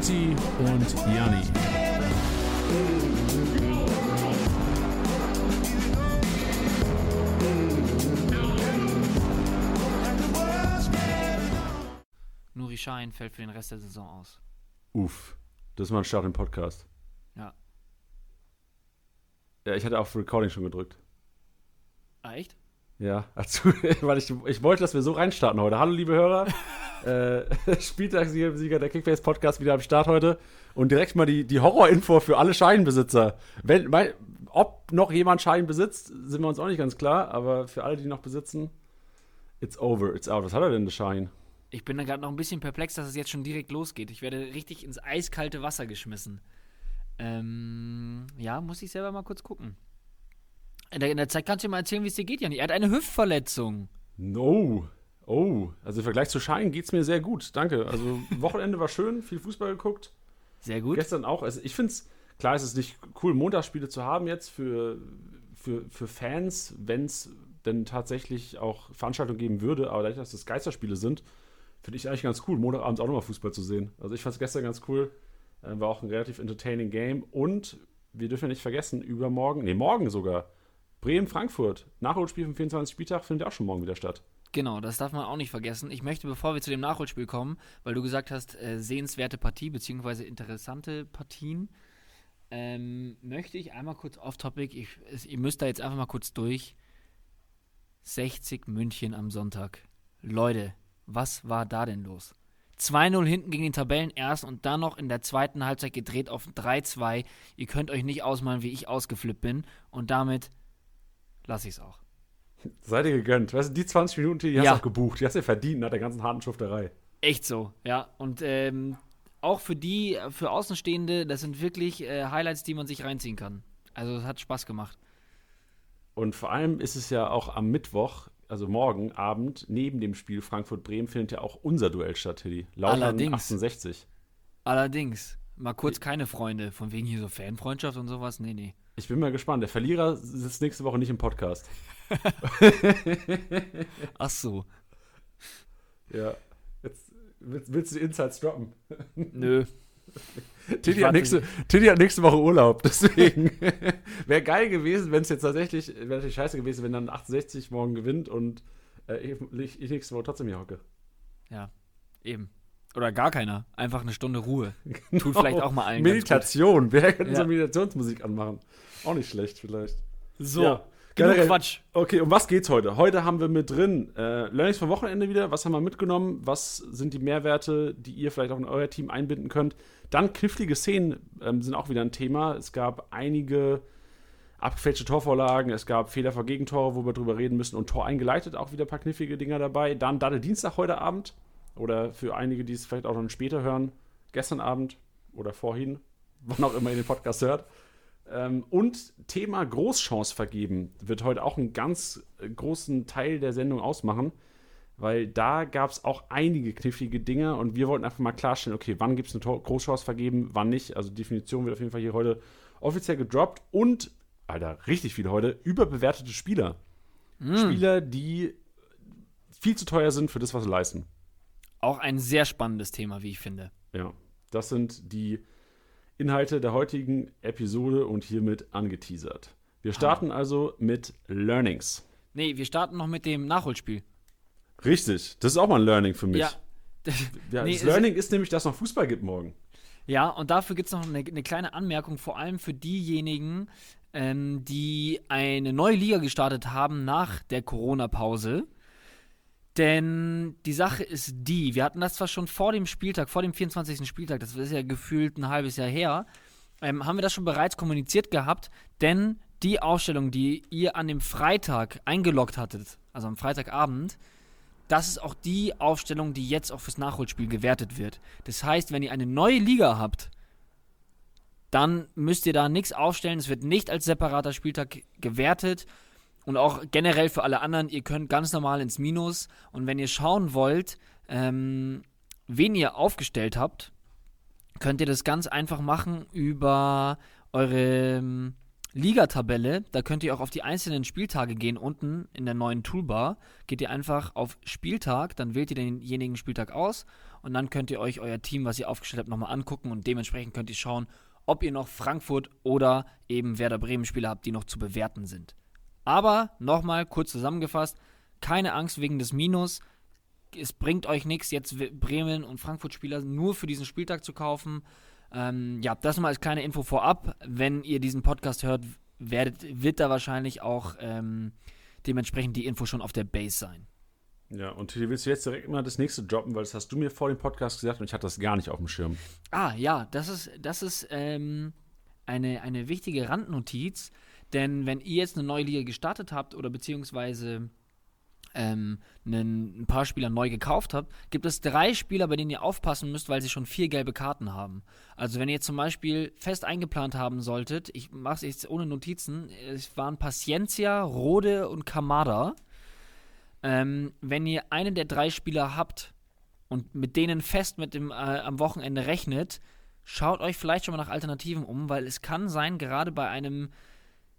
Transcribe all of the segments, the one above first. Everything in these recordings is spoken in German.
Titti und Janni. Nuri Schein fällt für den Rest der Saison aus. Uff, das ist mal ein Start im Podcast. Ja. Ja, ich hatte auf Recording schon gedrückt. Ah, echt? Ja, also, weil ich, ich wollte, dass wir so reinstarten heute. Hallo, liebe Hörer. äh, Spieltagssieger der Kickbase Podcast wieder am Start heute. Und direkt mal die, die Horrorinfo für alle Scheinbesitzer. Wenn, mein, ob noch jemand Schein besitzt, sind wir uns auch nicht ganz klar. Aber für alle, die noch besitzen, it's over, it's out. Was hat er denn, der Schein? Ich bin da gerade noch ein bisschen perplex, dass es jetzt schon direkt losgeht. Ich werde richtig ins eiskalte Wasser geschmissen. Ähm, ja, muss ich selber mal kurz gucken. In der, in der Zeit kannst du dir mal erzählen, wie es dir geht, Janni. Er hat eine Hüftverletzung. No. Oh, also im Vergleich zu Schein geht es mir sehr gut. Danke. Also Wochenende war schön, viel Fußball geguckt. Sehr gut. Gestern auch. Also ich finde es, klar ist es nicht cool, Montagsspiele zu haben jetzt für, für, für Fans, wenn es denn tatsächlich auch Veranstaltungen geben würde, aber dadurch, dass das Geisterspiele sind, finde ich eigentlich ganz cool, Montagabends auch nochmal Fußball zu sehen. Also ich fand es gestern ganz cool. Äh, war auch ein relativ entertaining Game. Und wir dürfen ja nicht vergessen, übermorgen, nee, morgen sogar, Bremen-Frankfurt. Nachholspiel vom 24. Spieltag findet auch schon morgen wieder statt. Genau, das darf man auch nicht vergessen. Ich möchte, bevor wir zu dem Nachholspiel kommen, weil du gesagt hast, äh, sehenswerte Partie beziehungsweise interessante Partien, ähm, möchte ich einmal kurz off-topic, ihr müsst da jetzt einfach mal kurz durch. 60 München am Sonntag. Leute, was war da denn los? 2-0 hinten gegen den Tabellenersten und dann noch in der zweiten Halbzeit gedreht auf 3-2. Ihr könnt euch nicht ausmalen, wie ich ausgeflippt bin. Und damit lasse ich es auch. Seid ihr gegönnt. Weißt du, die 20 Minuten, die hast du auch gebucht. Die hast du ja verdient nach der ganzen harten Schufterei. Echt so, ja. Und ähm, auch für die, für Außenstehende, das sind wirklich äh, Highlights, die man sich reinziehen kann. Also es hat Spaß gemacht. Und vor allem ist es ja auch am Mittwoch, also morgen Abend, neben dem Spiel Frankfurt-Bremen, findet ja auch unser Duell statt, Tilly. Lautern Allerdings. 68. Allerdings, mal kurz keine Freunde, von wegen hier so Fanfreundschaft und sowas. Nee, nee. Ich bin mal gespannt. Der Verlierer sitzt nächste Woche nicht im Podcast. Ach so. Ja. Jetzt willst, willst du die Insights droppen? Nö. Tilly hat, nächste, Tilly hat nächste Woche Urlaub, deswegen wäre geil gewesen, wenn es jetzt tatsächlich, wäre natürlich scheiße gewesen, wenn dann 68 morgen gewinnt und äh, ich, ich nächste Woche trotzdem hier hocke. Ja, eben. Oder gar keiner. Einfach eine Stunde Ruhe. Tut vielleicht auch mal allen Meditation, wer könnte so Ja. Meditationsmusik anmachen? Auch nicht schlecht vielleicht. So, Ja. genug Generell- Quatsch. Okay, um was geht's heute? Heute haben wir mit drin äh, Learnings vom Wochenende wieder. Was haben wir mitgenommen? Was sind die Mehrwerte, die ihr vielleicht auch in euer Team einbinden könnt? Dann knifflige Szenen ähm, sind auch wieder ein Thema. Es gab einige abgefälschte Torvorlagen, es gab Fehler vor Gegentore, wo wir drüber reden müssen und Tor eingeleitet, auch wieder ein paar knifflige Dinger dabei. Dann Daddel Dienstag heute Abend oder für einige, die es vielleicht auch noch später hören, gestern Abend oder vorhin, wann auch immer ihr den Podcast hört. Ähm, und Thema Großchance vergeben wird heute auch einen ganz äh, großen Teil der Sendung ausmachen, weil da gab es auch einige knifflige Dinge und wir wollten einfach mal klarstellen, okay, wann gibt es eine Tor Großchance vergeben, wann nicht. Also Definition wird auf jeden Fall hier heute offiziell gedroppt und, Alter, richtig viel heute, überbewertete Spieler. Spieler, die viel zu teuer sind für das, was sie leisten. Auch ein sehr spannendes Thema, wie ich finde. Ja, das sind die Inhalte der heutigen Episode und hiermit angeteasert. Wir starten also mit Learnings. Nee, wir starten noch mit dem Nachholspiel. Richtig, das ist auch mal ein Learning für mich. Ja. Ja, Nee, das Learning ist nämlich, dass es noch Fußball gibt morgen. Ja, und dafür gibt es noch eine, eine kleine Anmerkung, vor allem für diejenigen, ähm, die eine neue Liga gestartet haben nach der Corona-Pause. Denn die Sache ist die, wir hatten das zwar schon vor dem Spieltag, vor dem 24. Spieltag, das ist ja gefühlt ein halbes Jahr her, ähm, haben wir das schon bereits kommuniziert gehabt, denn die Aufstellung, die ihr an dem Freitag eingeloggt hattet, also am Freitagabend, das ist auch die Aufstellung, die jetzt auch fürs Nachholspiel gewertet wird. Das heißt, wenn ihr eine neue Liga habt, dann müsst ihr da nichts aufstellen. Es wird nicht als separater Spieltag gewertet. Und auch generell für alle anderen, ihr könnt ganz normal ins Minus. Und wenn ihr schauen wollt, ähm, wen ihr aufgestellt habt, könnt ihr das ganz einfach machen über eure ähm, Ligatabelle, da könnt ihr auch auf die einzelnen Spieltage gehen. Unten in der neuen Toolbar geht ihr einfach auf Spieltag, dann wählt ihr denjenigen Spieltag aus und dann könnt ihr euch euer Team, was ihr aufgestellt habt, nochmal angucken und dementsprechend könnt ihr schauen, ob ihr noch Frankfurt oder eben Werder Bremen Spieler habt, die noch zu bewerten sind. Aber nochmal kurz zusammengefasst, keine Angst wegen des Minus. Es bringt euch nichts, jetzt Bremen und Frankfurt Spieler nur für diesen Spieltag zu kaufen. Ähm, ja, das nochmal als kleine Info vorab. Wenn ihr diesen Podcast hört, werdet, wird da wahrscheinlich auch ähm, dementsprechend die Info schon auf der Base sein. Ja, und hier willst du jetzt direkt mal das nächste droppen, weil das hast du mir vor dem Podcast gesagt und ich hatte das gar nicht auf dem Schirm. Ah, ja, das ist, das ist ähm, eine, eine wichtige Randnotiz, denn wenn ihr jetzt eine neue Liga gestartet habt oder beziehungsweise ähm, einen, ein paar Spieler neu gekauft habt, gibt es drei Spieler, bei denen ihr aufpassen müsst, weil sie schon vier gelbe Karten haben. Also wenn ihr zum Beispiel fest eingeplant haben solltet, ich mache es jetzt ohne Notizen, es waren Paciencia, Rode und Kamada. Ähm, wenn ihr einen der drei Spieler habt und mit denen fest mit dem, äh, am Wochenende rechnet, schaut euch vielleicht schon mal nach Alternativen um, weil es kann sein, gerade bei einem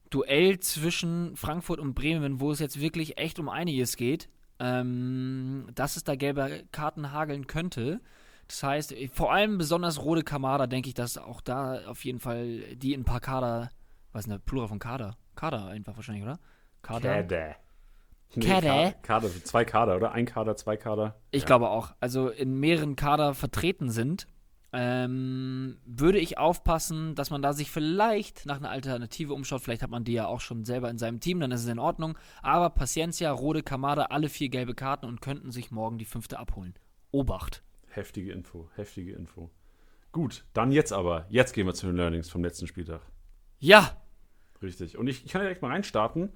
Duell zwischen Frankfurt und Bremen, wo es jetzt wirklich echt um einiges geht, ähm, dass es da gelbe Karten hageln könnte. Das heißt, vor allem besonders rote Kamada, denke ich, dass auch da auf jeden Fall die in ein paar Kader, was ist denn der Plural von Kader? Kader einfach wahrscheinlich, oder? Kader. Kader. Nee, Kader. Kader, zwei Kader, oder? Ein Kader, zwei Kader. Ich ja. glaube auch. Also in mehreren Kader vertreten sind ähm, würde ich aufpassen, dass man da sich vielleicht nach einer Alternative umschaut. Vielleicht hat man die ja auch schon selber in seinem Team, dann ist es in Ordnung. Aber Paciencia, Rode, Kamada, alle vier gelbe Karten und könnten sich morgen die fünfte abholen. Obacht. Heftige Info, heftige Info. Gut, dann jetzt aber. Jetzt gehen wir zu den Learnings vom letzten Spieltag. Ja! Richtig. Und ich, ich kann direkt mal reinstarten.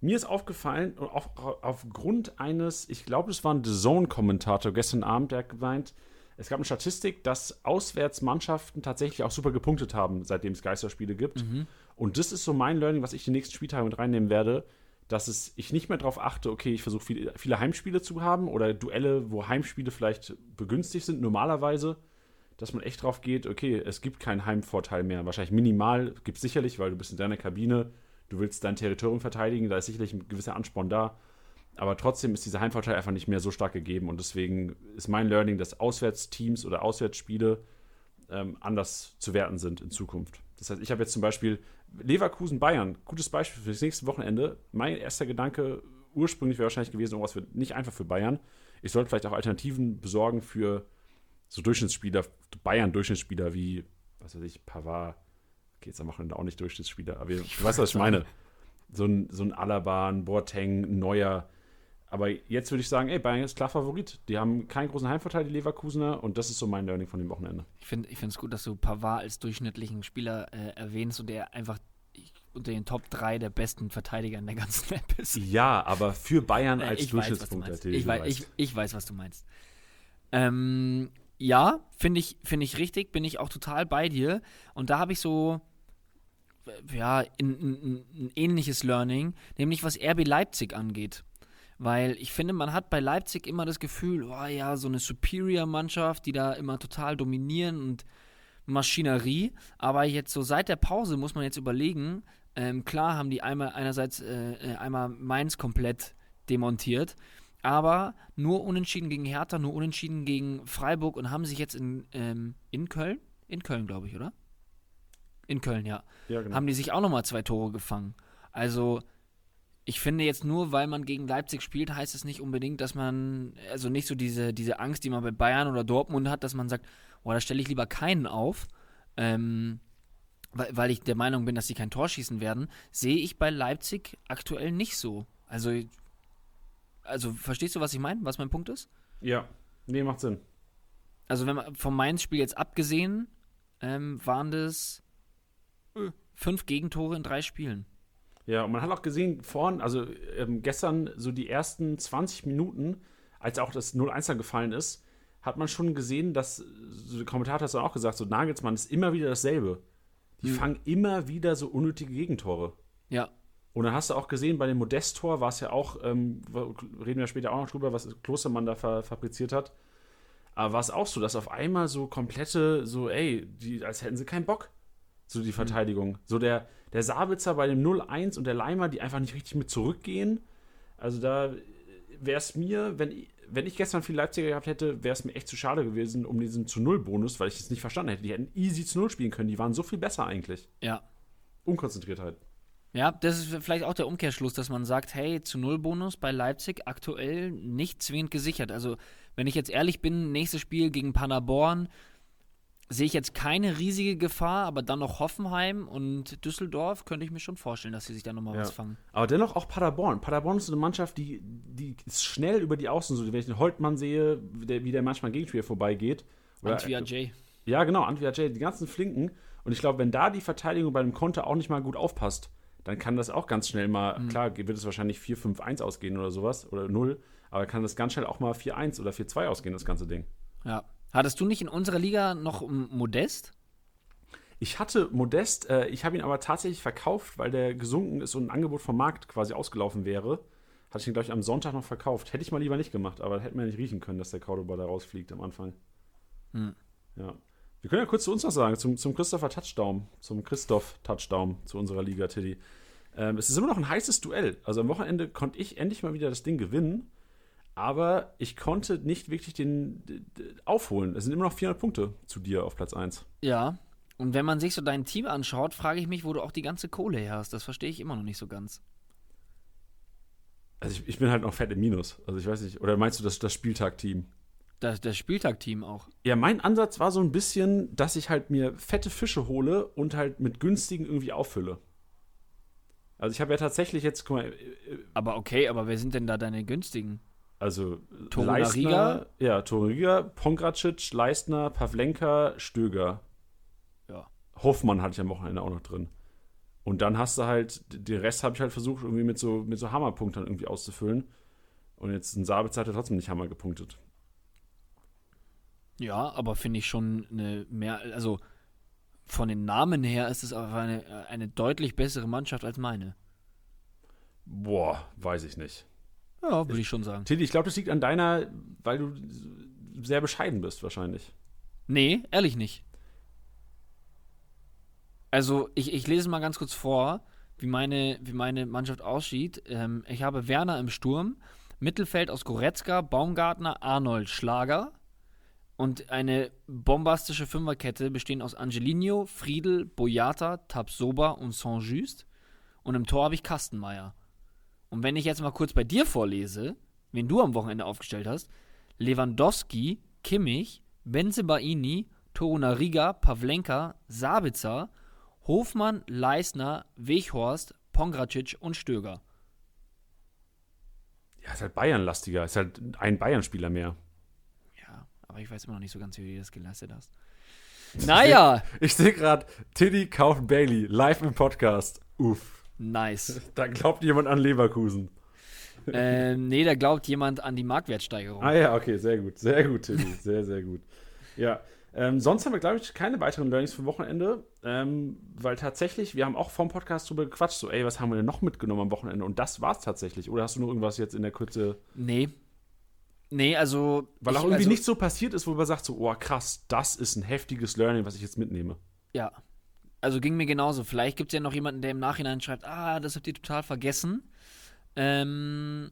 Mir ist aufgefallen, auf, aufgrund eines, ich glaube, es war ein The Zone-Kommentator gestern Abend, der hat gemeint, es gab eine Statistik, dass Auswärtsmannschaften tatsächlich auch super gepunktet haben, seitdem es Geisterspiele gibt. Mhm. Und das ist so mein Learning, was ich die nächsten Spieltage mit reinnehmen werde, dass es, ich nicht mehr darauf achte, okay, ich versuche viele, viele Heimspiele zu haben oder Duelle, wo Heimspiele vielleicht begünstigt sind, normalerweise, dass man echt drauf geht, okay, es gibt keinen Heimvorteil mehr. Wahrscheinlich minimal gibt es sicherlich, weil du bist in deiner Kabine, du willst dein Territorium verteidigen, da ist sicherlich ein gewisser Ansporn da. Aber trotzdem ist dieser Heimvorteil einfach nicht mehr so stark gegeben. Und deswegen ist mein Learning, dass Auswärtsteams oder Auswärtsspiele ähm, anders zu werten sind in Zukunft. Das heißt, ich habe jetzt zum Beispiel Leverkusen-Bayern, gutes Beispiel für das nächste Wochenende. Mein erster Gedanke ursprünglich wäre wahrscheinlich gewesen, irgendwas für, nicht einfach für Bayern. Ich sollte vielleicht auch Alternativen besorgen für so Durchschnittsspieler, Bayern-Durchschnittsspieler wie, was weiß ich, Pavard. Okay, jetzt am Wochenende auch nicht Durchschnittsspieler, aber ich du weißt, was ich meine. So ein, so ein Alaba, ein Boateng, ein Neuer aber jetzt würde ich sagen, ey, Bayern ist klar Favorit. Die haben keinen großen Heimvorteil, die Leverkusener, und das ist so mein Learning von dem Wochenende. Ich finde es gut, dass du Pavard als durchschnittlichen Spieler äh, erwähnst und der einfach unter den Top 3 der besten Verteidiger in der ganzen App ist. Ja, aber für Bayern äh, als ich Durchschnittspunkt weiß, ich, weiß, ich, ich, weiß, was du meinst. Ähm, ja, finde ich, find ich richtig, bin ich auch total bei dir. Und da habe ich so, ja, ein, ein, ein ähnliches Learning, nämlich was RB Leipzig angeht. Weil ich finde, man hat bei Leipzig immer das Gefühl, oh ja, so eine Superior-Mannschaft, die da immer total dominieren und Maschinerie. Aber jetzt so seit der Pause muss man jetzt überlegen, ähm, klar haben die einmal einerseits äh, äh, einmal Mainz komplett demontiert, aber nur unentschieden gegen Hertha, nur unentschieden gegen Freiburg und haben sich jetzt in, ähm, in Köln, in Köln glaube ich, oder? In Köln, ja. ja genau. Haben die sich auch nochmal zwei Tore gefangen. Also ich finde jetzt nur, weil man gegen Leipzig spielt, heißt es nicht unbedingt, dass man, also nicht so diese, diese Angst, die man bei Bayern oder Dortmund hat, dass man sagt, boah, da stelle ich lieber keinen auf, ähm, weil, weil ich der Meinung bin, dass sie kein Tor schießen werden, sehe ich bei Leipzig aktuell nicht so. Also, also verstehst du, was ich meine, was mein Punkt ist? Ja, nee, macht Sinn. Also, wenn man vom Mainz-Spiel jetzt abgesehen, ähm, waren das äh, fünf Gegentore in drei Spielen. Ja, und man hat auch gesehen, vorhin, also ähm, gestern, so die ersten 20 Minuten, als auch das 0-1 gefallen ist, hat man schon gesehen, dass, so der Kommentator hat es auch gesagt, so Nagelsmann ist immer wieder dasselbe. Die mhm. fangen immer wieder so unnötige Gegentore. Ja. Und dann hast du auch gesehen, bei dem Modest-Tor war es ja auch, ähm, reden wir später auch noch drüber, was Klostermann da fa fabriziert hat. Aber war es auch so, dass auf einmal so komplette, so, ey, die, als hätten sie keinen Bock. so die Verteidigung. So der, der Sabitzer bei dem 0-1 und der Leimer, die einfach nicht richtig mit zurückgehen. Also da wäre es mir, wenn, ich- wenn ich gestern viel Leipziger gehabt hätte, wäre es mir echt zu schade gewesen um diesen zu Null-Bonus, weil ich es nicht verstanden hätte. Die hätten easy zu Null spielen können. Die waren so viel besser eigentlich. Ja. Unkonzentriertheit. Ja, das ist vielleicht auch der Umkehrschluss, dass man sagt, hey, zu Null Bonus bei Leipzig aktuell nicht zwingend gesichert. Also, wenn ich jetzt ehrlich bin, nächstes Spiel gegen Paderborn sehe ich jetzt keine riesige Gefahr, aber dann noch Hoffenheim und Düsseldorf könnte ich mir schon vorstellen, dass sie sich da nochmal Ja. was fangen. Aber dennoch auch Paderborn. Paderborn ist so eine Mannschaft, die, die ist schnell über die Außen. So, wenn ich den Holtmann sehe, wie der, wie der manchmal gegen Spieler vorbeigeht. Oder- Antwia J. Ja, genau, Antwia J, die ganzen Flinken. Und ich glaube, wenn da die Verteidigung bei einem Konter auch nicht mal gut aufpasst, dann kann das auch ganz schnell mal, klar, wird es wahrscheinlich 4-5-1 ausgehen oder sowas, oder 0, aber kann das ganz schnell auch mal 4-1 oder 4-2 ausgehen, das ganze Ding. Ja. Hattest du nicht in unserer Liga noch Modest? Ich hatte Modest, äh, ich habe ihn aber tatsächlich verkauft, weil der gesunken ist und ein Angebot vom Markt quasi ausgelaufen wäre. Hatte ich ihn, glaube ich, am Sonntag noch verkauft. Hätte ich mal lieber nicht gemacht, aber hätte man ja nicht riechen können, dass der Cordoba da rausfliegt am Anfang. Hm. Ja. Wir können ja kurz zu uns was sagen, zum, zum Christopher Touchdown, zum Christoph Touchdown, zu unserer Liga, Tiddy. Ähm, es ist immer noch ein heißes Duell. Also am Wochenende konnte ich endlich mal wieder das Ding gewinnen, aber ich konnte nicht wirklich den aufholen. Es sind immer noch 400 Punkte zu dir auf Platz 1. Ja. Und wenn man sich so dein Team anschaut, frage ich mich, wo du auch die ganze Kohle her hast. Das verstehe ich immer noch nicht so ganz. Also ich, ich bin halt noch fett im Minus. Also ich weiß nicht, oder meinst du das, das Spieltag-Team? Das, das Spieltag-Team auch. Ja, mein Ansatz war so ein bisschen, dass ich halt mir fette Fische hole und halt mit günstigen irgendwie auffülle. Also ich habe ja tatsächlich jetzt, guck mal, äh, Aber okay, aber wer sind denn da deine günstigen? Also Toruna Leistner, Riga? ja, Torunariga, Pongracic, Leistner, Pavlenka, Stöger. Ja. Hoffmann hatte ich am Wochenende auch noch drin. Und dann hast du halt, den Rest habe ich halt versucht, irgendwie mit so, mit so Hammerpunkten irgendwie auszufüllen. Und jetzt ein Sabitzer hat ja trotzdem nicht Hammer gepunktet. Ja, aber finde ich schon eine mehr, also von den Namen her ist es aber eine, eine deutlich bessere Mannschaft als meine. Boah, weiß ich nicht. Ja, würde ich schon sagen. Tilly, ich glaube, das liegt an deiner, weil du sehr bescheiden bist, wahrscheinlich. Nee, ehrlich nicht. Also, ich, ich lese mal ganz kurz vor, wie meine, wie meine Mannschaft aussieht. Ähm, ich habe Werner im Sturm, Mittelfeld aus Goretzka, Baumgartner, Arnold, Schlager und eine bombastische Fünferkette bestehend aus Angelino, Friedel, Boyata, Tabsoba und Saint-Just. Und im Tor habe ich Kastenmeier. Und wenn ich jetzt mal kurz bei dir vorlese, wen du am Wochenende aufgestellt hast, Lewandowski, Kimmich, Benzebaini, Torunariga, Pavlenka, Sabitzer, Hofmann, Leisner, Weghorst, Pongracic und Stöger. Ja, ist halt Bayern-lastiger. Ist halt ein Bayern-Spieler mehr. Ja, aber ich weiß immer noch nicht so ganz, wie du das geleistet hast. Naja, Ich sehe gerade, Tilly kauft Bailey live im Podcast. Uff. Nice. Da glaubt jemand an Leverkusen. ähm, nee, da glaubt jemand an die Marktwertsteigerung. Ah ja, okay, sehr gut. Sehr gut, Tilly. Sehr, sehr gut. Ja. Ähm, sonst haben wir, glaube ich, keine weiteren Learnings für Wochenende, ähm, weil tatsächlich, wir haben auch vom Podcast drüber gequatscht, so, ey, was haben wir denn noch mitgenommen am Wochenende? Und das war's tatsächlich. Oder hast du noch irgendwas jetzt in der Kürze, Nee. Nee, also. weil ich- auch irgendwie also, nichts so passiert ist, wo man sagt, so, oh krass, das ist ein heftiges Learning, was ich jetzt mitnehme. Ja. Also ging mir genauso. Vielleicht gibt es ja noch jemanden, der im Nachhinein schreibt, ah, das habt ihr total vergessen. Ähm,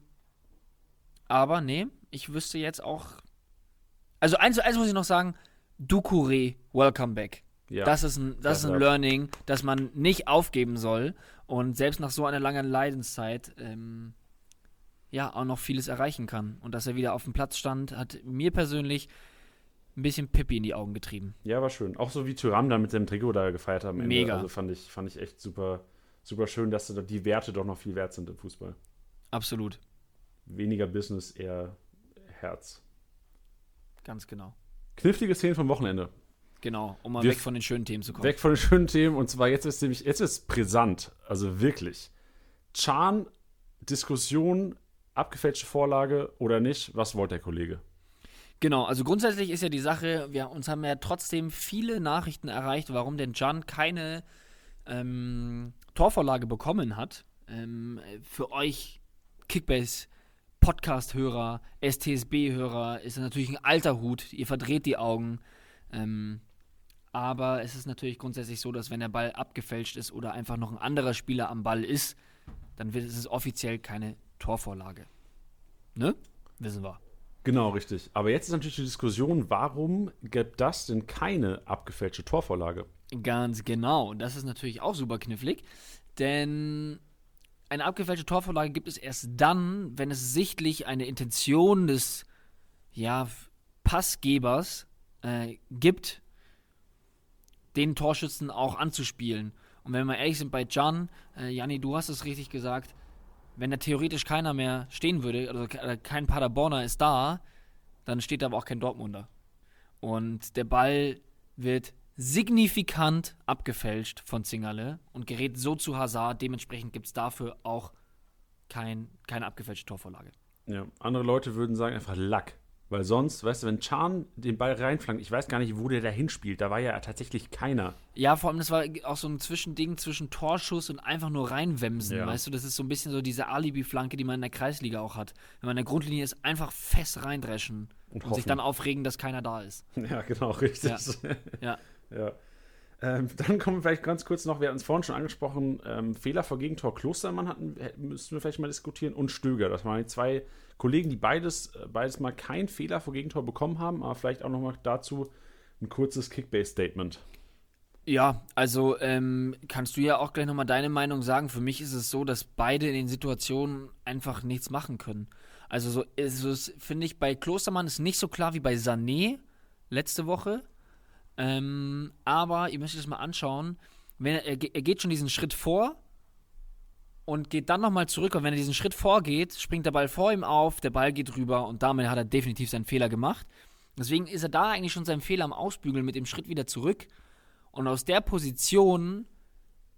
aber nee, ich wüsste jetzt auch. Also eins, eins muss ich noch sagen, Ducouré, welcome back. Ja. Das ist ein, das ist ein. Learning, das man nicht aufgeben soll. Und selbst nach so einer langen Leidenszeit, ähm, ja, auch noch vieles erreichen kann. Und dass er wieder auf dem Platz stand, hat mir persönlich ein bisschen Pippi in die Augen getrieben. Ja, war schön. Auch so wie Tyram da mit seinem Trikot da gefeiert Ende. Mega. Also fand ich, fand ich echt super, super schön, dass da die Werte doch noch viel wert sind im Fußball. Absolut. Weniger Business, eher Herz. Ganz genau. Knifflige Szenen vom Wochenende. Genau, um mal Wir- weg von den schönen Themen zu kommen. Weg von den schönen Themen und zwar jetzt ist nämlich, jetzt ist brisant. Also wirklich. Chan, Diskussion, abgefälschte Vorlage oder nicht, was wollte der Kollege? Genau, also grundsätzlich ist ja die Sache, wir uns haben ja trotzdem viele Nachrichten erreicht, warum denn Can keine ähm, Torvorlage bekommen hat. Ähm, für euch Kickbase Podcast-Hörer, STSB-Hörer ist das natürlich ein alter Hut. Ihr verdreht die Augen. Ähm, Aber es ist natürlich grundsätzlich so, dass wenn der Ball abgefälscht ist oder einfach noch ein anderer Spieler am Ball ist, dann wird es offiziell keine Torvorlage. Ne? Wissen wir. Genau, richtig. Aber jetzt ist natürlich die Diskussion, warum gibt das denn keine abgefälschte Torvorlage? Ganz genau. Und das ist natürlich auch super knifflig, denn eine abgefälschte Torvorlage gibt es erst dann, wenn es sichtlich eine Intention des ja, Passgebers äh, gibt, den Torschützen auch anzuspielen. Und wenn wir ehrlich sind bei Can, äh, Janni, du hast es richtig gesagt, wenn da theoretisch keiner mehr stehen würde, also kein Paderborner ist da, dann steht da aber auch kein Dortmunder. Und der Ball wird signifikant abgefälscht von Zingerle und gerät so zu Hazard. Dementsprechend gibt es dafür auch kein, keine abgefälschte Torvorlage. Ja, andere Leute würden sagen einfach Lack. Weil sonst, weißt du, wenn Chan den Ball reinflankt, ich weiß gar nicht, wo der da hinspielt, da war ja tatsächlich keiner. Ja, vor allem, das war auch so ein Zwischending zwischen Torschuss und einfach nur reinwemsen, ja. weißt du, das ist so ein bisschen so diese Alibi-Flanke, die man in der Kreisliga auch hat. Wenn man in der Grundlinie ist, einfach fest reindreschen und, und sich dann aufregen, dass keiner da ist. Ja, genau, richtig. Ja. ja. ja. Ähm, dann kommen wir vielleicht ganz kurz noch, wir hatten es vorhin schon angesprochen, ähm, Fehler vor Gegentor Klostermann hatten, müssten wir vielleicht mal diskutieren und Stöger. Das waren die zwei Kollegen, die beides, äh, beides mal keinen Fehler vor Gegentor bekommen haben, aber vielleicht auch noch mal dazu ein kurzes Kickbase-Statement. Ja, also ähm, kannst du ja auch gleich nochmal deine Meinung sagen. Für mich ist es so, dass beide in den Situationen einfach nichts machen können. Also so es, finde ich, bei Klostermann ist nicht so klar wie bei Sané letzte Woche. Ähm, aber ihr müsst euch das mal anschauen. Wenn er, er, geht schon diesen Schritt vor und geht dann nochmal zurück. Und wenn er diesen Schritt vorgeht, springt der Ball vor ihm auf, der Ball geht rüber und damit hat er definitiv seinen Fehler gemacht. Deswegen ist er da eigentlich schon seinen Fehler am Ausbügeln mit dem Schritt wieder zurück. Und aus der Position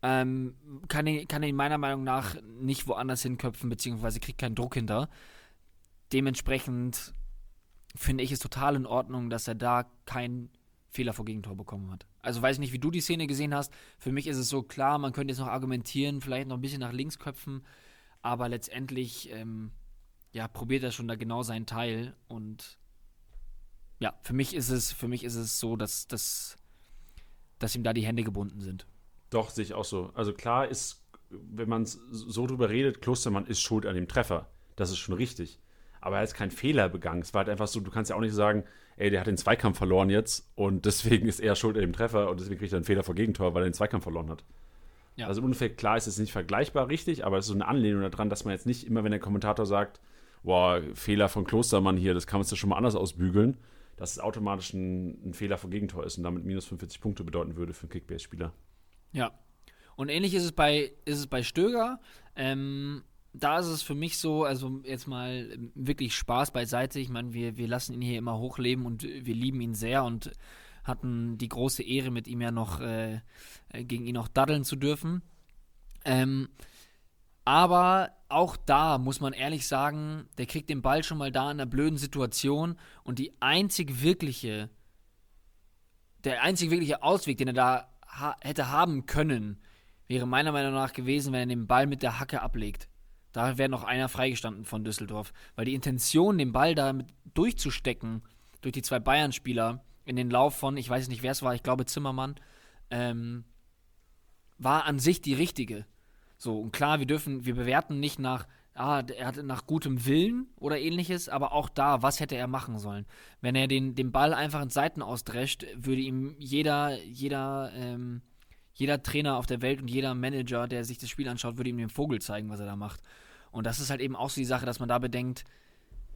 ähm, kann, er, kann er meiner Meinung nach nicht woanders hinköpfen, beziehungsweise kriegt keinen Druck hinter. Dementsprechend finde ich es total in Ordnung, dass er da keinen Fehler vor Gegentor bekommen hat. Also weiß ich nicht, wie du die Szene gesehen hast. Für mich ist es so klar, man könnte jetzt noch argumentieren, vielleicht noch ein bisschen nach links köpfen, aber letztendlich, ähm, ja, probiert er schon da genau seinen Teil und ja, für mich ist es, für mich ist es so, dass, dass, dass ihm da die Hände gebunden sind. Doch, sehe ich auch so. Also klar ist, wenn man so drüber redet, Klostermann ist schuld an dem Treffer. Das ist schon richtig. Aber er hat keinen Fehler begangen. Es war halt einfach so, du kannst ja auch nicht sagen, ey, der hat den Zweikampf verloren jetzt und deswegen ist er schuld an dem Treffer und deswegen kriegt er einen Fehler vor Gegentor, weil er den Zweikampf verloren hat. Ja. Also im Endeffekt, klar ist es nicht vergleichbar richtig, aber es ist so eine Anlehnung daran, dass man jetzt nicht immer, wenn der Kommentator sagt, boah, Fehler von Klostermann hier, das kann man sich ja schon mal anders ausbügeln, dass es automatisch ein, ein Fehler vor Gegentor ist und damit minus 45 Punkte bedeuten würde für einen Kickbase-Spieler. Ja. Und ähnlich ist es bei, ist es bei Stöger. Ähm, da ist es für mich so, also jetzt mal wirklich Spaß beiseite. Ich meine, wir, wir lassen ihn hier immer hochleben und wir lieben ihn sehr und hatten die große Ehre, mit ihm ja noch äh, gegen ihn noch daddeln zu dürfen. Ähm, aber auch da muss man ehrlich sagen, der kriegt den Ball schon mal da in einer blöden Situation und die einzig wirkliche, der einzig wirkliche Ausweg, den er da ha hätte haben können, wäre meiner Meinung nach gewesen, wenn er den Ball mit der Hacke ablegt. Da wäre noch einer freigestanden von Düsseldorf. Weil die Intention, den Ball da durchzustecken, durch die zwei Bayern-Spieler, in den Lauf von, ich weiß nicht, wer es war, ich glaube Zimmermann, ähm, war an sich die richtige. So, und klar, wir dürfen, wir bewerten nicht nach, ah, er hatte nach gutem Willen oder ähnliches, aber auch da, was hätte er machen sollen? Wenn er den, den Ball einfach in Seiten ausdrescht, würde ihm jeder, jeder, ähm, jeder Trainer auf der Welt und jeder Manager, der sich das Spiel anschaut, würde ihm den Vogel zeigen, was er da macht. Und das ist halt eben auch so die Sache, dass man da bedenkt,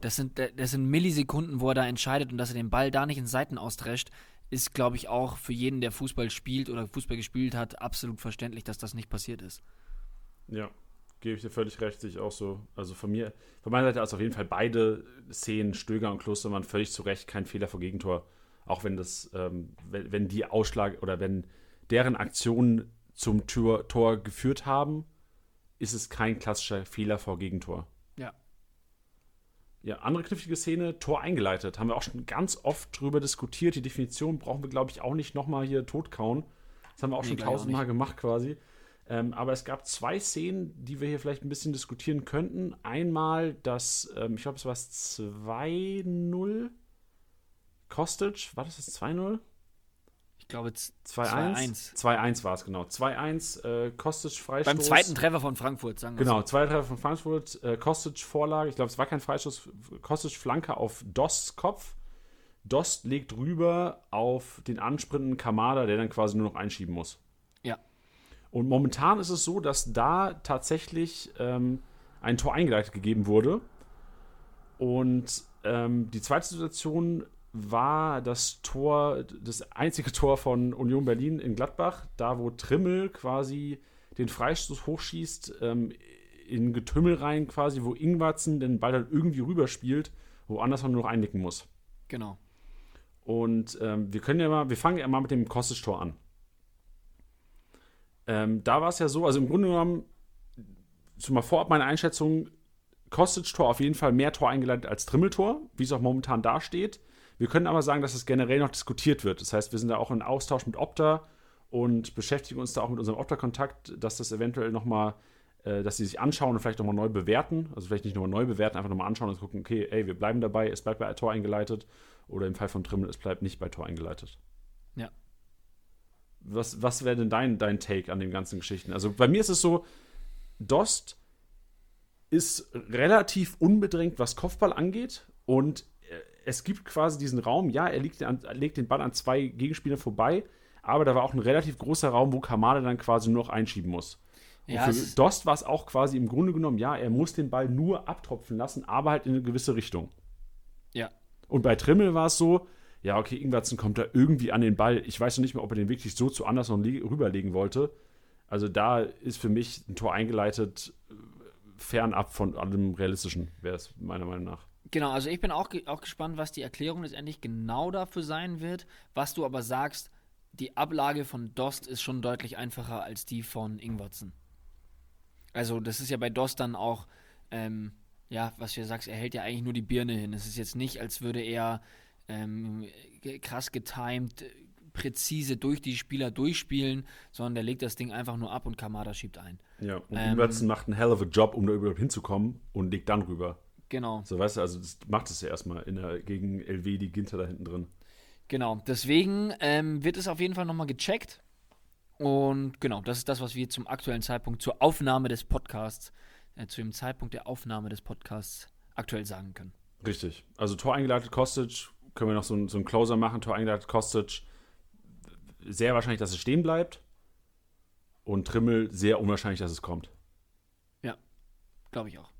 das sind, das sind Millisekunden, wo er da entscheidet und dass er den Ball da nicht in Seiten austrescht, ist, glaube ich, auch für jeden, der Fußball spielt oder Fußball gespielt hat, absolut verständlich, dass das nicht passiert ist. Ja, gebe ich dir völlig recht, ich auch so. Also von mir, von meiner Seite aus auf jeden Fall beide Szenen, Stöger und Klostermann, völlig zu Recht, kein Fehler vor Gegentor. Auch wenn das, ähm, wenn, wenn die Ausschlag oder wenn deren Aktionen zum Tor, Tor geführt haben, ist es kein klassischer Fehler vor Gegentor. Ja. Ja, andere knifflige Szene, Tor eingeleitet. Haben wir auch schon ganz oft drüber diskutiert. Die Definition brauchen wir, glaube ich, auch nicht nochmal hier totkauen. Das haben wir auch nee, schon tausendmal gemacht quasi. Ähm, aber es gab zwei Szenen, die wir hier vielleicht ein bisschen diskutieren könnten. Einmal das, ähm, ich glaube, es war das 2-0. Kostic, war das das 2-0? Ich glaube, z- 2-1. 2-1 war es, genau. 2-1, äh, Kostic Freistoß. Beim zweiten Treffer von Frankfurt, sagen wir Genau, zweiter Treffer von Frankfurt, äh, Kostic Vorlage, ich glaube, es war kein Freistoß, Kostic Flanke auf Dosts Kopf. Dost legt rüber auf den ansprintenden Kamada, der dann quasi nur noch einschieben muss. Ja. Und momentan ist es so, dass da tatsächlich ähm, ein Tor eingeleitet gegeben wurde. Und ähm, die zweite Situation war das Tor, das einzige Tor von Union Berlin in Gladbach, da wo Trimmel quasi den Freistoß hochschießt, ähm, in Getümmel rein quasi, wo Ingwarzen den Ball dann irgendwie rüberspielt, wo Anderson nur noch einnicken muss. Genau. Und ähm, wir können ja mal, wir fangen ja mal mit dem Kostic-Tor an. Ähm, da war es ja so, also im Grunde genommen, schon mal vorab meine Einschätzung, Kostic-Tor auf jeden Fall mehr Tor eingeleitet als Trimmeltor, wie es auch momentan dasteht. Wir können aber sagen, dass es generell noch diskutiert wird. Das heißt, wir sind da auch in Austausch mit Opta und beschäftigen uns da auch mit unserem Opta-Kontakt, dass das eventuell nochmal, äh, dass sie sich anschauen und vielleicht nochmal neu bewerten. Also vielleicht nicht nochmal neu bewerten, einfach nochmal anschauen und gucken, okay, ey, wir bleiben dabei, es bleibt bei Tor eingeleitet. Oder im Fall von Trimmel, es bleibt nicht bei Tor eingeleitet. Ja. Was, was wäre denn dein, dein Take an den ganzen Geschichten? Also bei mir ist es so, Dost ist relativ unbedrängt, was Kopfball angeht. Und es gibt quasi diesen Raum, ja, er legt, an, legt den Ball an zwei Gegenspieler vorbei, aber da war auch ein relativ großer Raum, wo Kamada dann quasi nur noch einschieben muss. Und Ja, für Dost war es auch quasi im Grunde genommen, ja, er muss den Ball nur abtropfen lassen, aber halt in eine gewisse Richtung. Ja. Und bei Trimmel war es so, ja, okay, Ingwertsen kommt da irgendwie an den Ball. Ich weiß noch nicht mehr, ob er den wirklich so zu Anderson rüberlegen wollte. Also da ist für mich ein Tor eingeleitet, äh, fernab von allem Realistischen, wäre es meiner Meinung nach. Genau, also ich bin auch, auch gespannt, was die Erklärung letztendlich genau dafür sein wird. Was du aber sagst, die Ablage von Dost ist schon deutlich einfacher als die von Ingwertsen. Also das ist ja bei Dost dann auch, ähm, ja, was du ja sagst, er hält ja eigentlich nur die Birne hin. Es ist jetzt nicht, als würde er ähm, krass getimed, präzise durch die Spieler durchspielen, sondern der legt das Ding einfach nur ab und Kamada schiebt ein. Ja, und Ähm, Ingwertsen macht einen hell of a Job, um da überhaupt hinzukommen und legt dann rüber. Genau. So, weißt du, also das macht es ja erstmal in der, gegen LW, die Ginter da hinten drin. Genau, deswegen ähm, wird es auf jeden Fall nochmal gecheckt. Und genau, das ist das, was wir zum aktuellen Zeitpunkt zur Aufnahme des Podcasts, äh, zu dem Zeitpunkt der Aufnahme des Podcasts aktuell sagen können. Richtig. Also Tor eingeleitet Kostic, können wir noch so, ein- so einen Closer machen, Tor eingeleitet Kostic. Sehr wahrscheinlich, dass es stehen bleibt. Und Trimmel sehr unwahrscheinlich, dass es kommt. Glaube ich auch.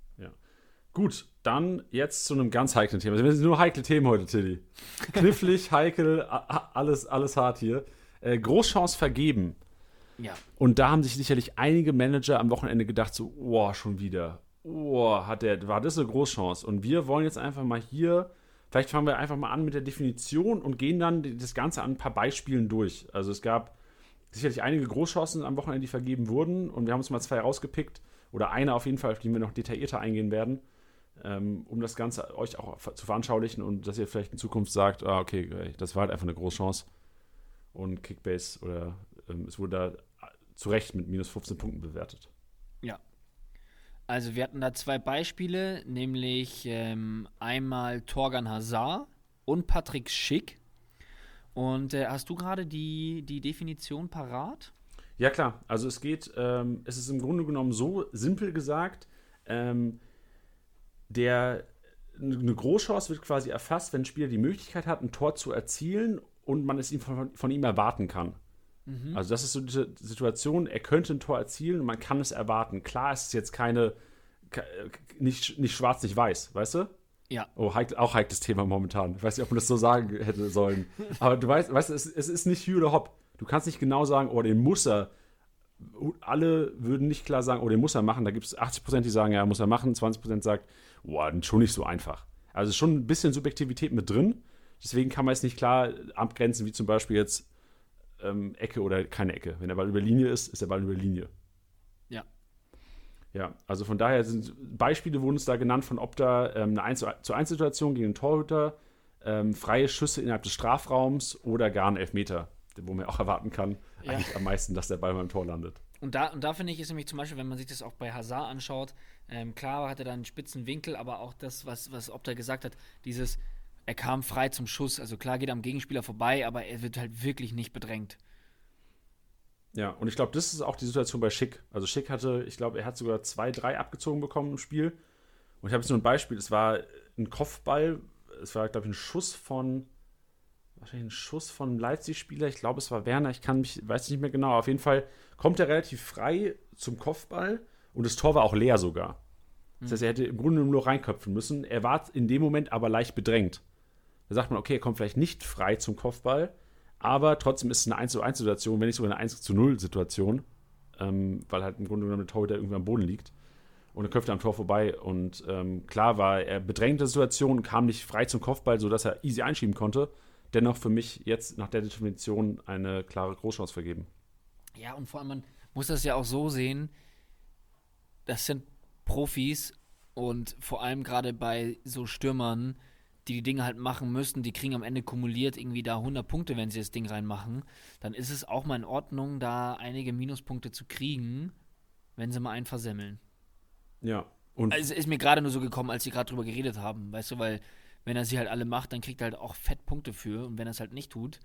Gut, dann jetzt zu einem ganz heiklen Thema. Wir sind nur heikle Themen heute, Tilly. Knifflig, heikel, alles, alles hart hier. Äh, Großchance vergeben. Ja, Und da haben sich sicherlich einige Manager am Wochenende gedacht, so, oh, schon wieder. Oh, hat der, war das eine Großchance. Und wir wollen jetzt einfach mal hier, vielleicht fangen wir einfach mal an mit der Definition und gehen dann das Ganze an ein paar Beispielen durch. Also es gab sicherlich einige Großchancen am Wochenende, die vergeben wurden. Und wir haben uns mal zwei rausgepickt. Oder eine auf jeden Fall, auf die wir noch detaillierter eingehen werden. Ähm, um das Ganze euch auch zu veranschaulichen und dass ihr vielleicht in Zukunft sagt, ah, okay, das war halt einfach eine Großchance. Und Kickbase oder ähm, es wurde da zu Recht mit minus 15 Punkten bewertet. ja. Also wir hatten da zwei Beispiele, nämlich ähm, einmal Torgan Hazard und Patrick Schick. Und äh, hast du gerade die, die Definition parat? Ja, klar. Also es geht, ähm, es ist im Grunde genommen so simpel gesagt, ähm, der eine Großchance wird quasi erfasst, wenn ein Spieler die Möglichkeit hat, ein Tor zu erzielen und man es ihm von, von ihm erwarten kann. Also das ist so die Situation, er könnte ein Tor erzielen und man kann es erwarten. Klar, es ist jetzt keine, ke- nicht, nicht schwarz, nicht weiß, weißt du? Ja. Oh, heik, auch heikles Thema momentan. Ich weiß nicht, ob man das so sagen hätte sollen. Aber du weißt, weißt du, es, es ist nicht Hü oder Hopp. Du kannst nicht genau sagen, oh, den muss er. Alle würden nicht klar sagen, oh, den muss er machen. Da gibt es 80%, die sagen, ja, muss er machen. 20% sagt, oh, schon nicht so einfach. Also ist schon ein bisschen Subjektivität mit drin. Deswegen kann man es nicht klar abgrenzen, wie zum Beispiel jetzt ähm, Ecke oder keine Ecke. Wenn der Ball über Linie ist, ist der Ball über Linie. Ja. Ja, also von daher sind Beispiele wurden uns da genannt von Opta, ähm, eine 1 zu 1 Situation gegen den Torhüter, ähm, freie Schüsse innerhalb des Strafraums oder gar ein Elfmeter, wo man auch erwarten kann, Ja. eigentlich am meisten, dass der Ball beim Tor landet. Und da, und da finde ich, ist nämlich zum Beispiel, wenn man sich das auch bei Hazard anschaut, ähm, klar hat er da einen spitzen Winkel, aber auch das, was, was Opta gesagt hat, dieses er kam frei zum Schuss. Also klar geht er am Gegenspieler vorbei, aber er wird halt wirklich nicht bedrängt. Ja, und ich glaube, das ist auch die Situation bei Schick. Also Schick hatte, ich glaube, er hat sogar zwei, drei abgezogen bekommen im Spiel. Und ich habe jetzt nur ein Beispiel. Es war ein Kopfball, es war, glaube ich, ein Schuss von, wahrscheinlich ein Schuss von einem Leipzig-Spieler. Ich glaube, es war Werner. Ich kann mich, weiß nicht mehr genau. Auf jeden Fall kommt er relativ frei zum Kopfball und das Tor war auch leer sogar. Das heißt, er hätte im Grunde nur reinköpfen müssen. Er war in dem Moment aber leicht bedrängt. Da sagt man, okay, er kommt vielleicht nicht frei zum Kopfball, aber trotzdem ist es eine 1 zu 1 Situation, wenn nicht sogar eine 1 zu 0 Situation, ähm, weil halt im Grunde genommen der Torhüter irgendwie am Boden liegt. Und er köpfte am Tor vorbei. Und ähm, klar war er bedrängte Situation, kam nicht frei zum Kopfball, sodass er easy einschieben konnte. Dennoch für mich jetzt nach der Definition eine klare Großchance vergeben. Ja, und vor allem, man muss das ja auch so sehen, das sind Profis und vor allem gerade bei so Stürmern, die die Dinge halt machen müssen, die kriegen am Ende kumuliert irgendwie da 100 Punkte, wenn sie das Ding reinmachen, dann ist es auch mal in Ordnung, da einige Minuspunkte zu kriegen, wenn sie mal einen versemmeln. Ja. Und Also ist mir gerade nur so gekommen, als sie gerade drüber geredet haben, weißt du, weil wenn er sie halt alle macht, dann kriegt er halt auch fett Punkte für und wenn er es halt nicht tut,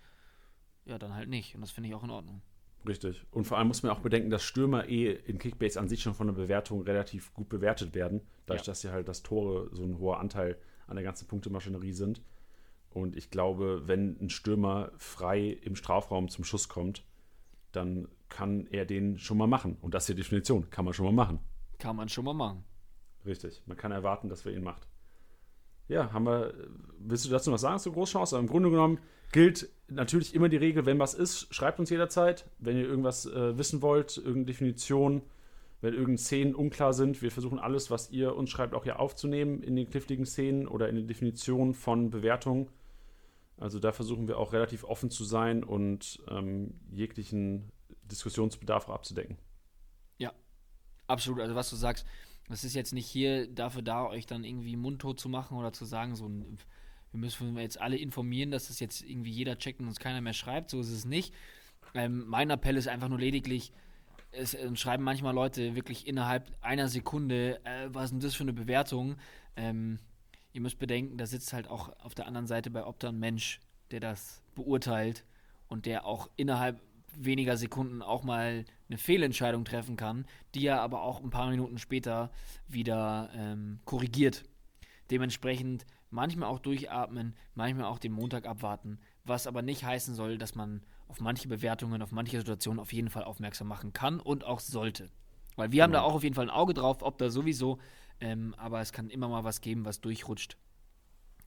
ja, dann halt nicht und das finde ich auch in Ordnung. Richtig. Und vor allem muss man auch bedenken, dass Stürmer eh in Kickbase an sich schon von der Bewertung relativ gut bewertet werden, dadurch, Ja. dass sie halt das Tore so ein hoher Anteil an der ganzen Punktemaschinerie sind. Und ich glaube, wenn ein Stürmer frei im Strafraum zum Schuss kommt, dann kann er den schon mal machen. Und das ist die Definition, kann man schon mal machen. Kann man schon mal machen. Richtig. Man kann erwarten, dass wir ihn macht. Ja, haben wir. Willst du dazu noch sagen zur Großchance? Aber Im Grunde genommen gilt natürlich immer die Regel, wenn was ist, schreibt uns jederzeit. Wenn ihr irgendwas äh, wissen wollt, irgendeine Definition, wenn irgendeine Szenen unklar sind, wir versuchen alles, was ihr uns schreibt, auch hier aufzunehmen in den kniffligen Szenen oder in den Definitionen von Bewertungen. Also da versuchen wir auch relativ offen zu sein und ähm, jeglichen Diskussionsbedarf auch abzudecken. Absolut, also was du sagst, das ist jetzt nicht hier dafür da, euch dann irgendwie mundtot zu machen oder zu sagen, so, wir müssen jetzt alle informieren, dass das jetzt irgendwie jeder checkt und uns keiner mehr schreibt, so ist es nicht. Ähm, mein Appell ist einfach nur lediglich, es äh, schreiben manchmal Leute wirklich innerhalb einer Sekunde, äh, was ist denn das für eine Bewertung? Ähm, ihr müsst bedenken, da sitzt halt auch auf der anderen Seite bei Opta ein Mensch, der das beurteilt und der auch innerhalb weniger Sekunden auch mal eine Fehlentscheidung treffen kann, die er aber auch ein paar Minuten später wieder ähm, korrigiert. Dementsprechend manchmal auch durchatmen, manchmal auch den Montag abwarten, was aber nicht heißen soll, dass man auf manche Bewertungen, auf manche Situationen auf jeden Fall aufmerksam machen kann und auch sollte. Weil wir haben da Genau. auch auf jeden Fall ein Auge drauf, ob da sowieso, ähm, aber es kann immer mal was geben, was durchrutscht.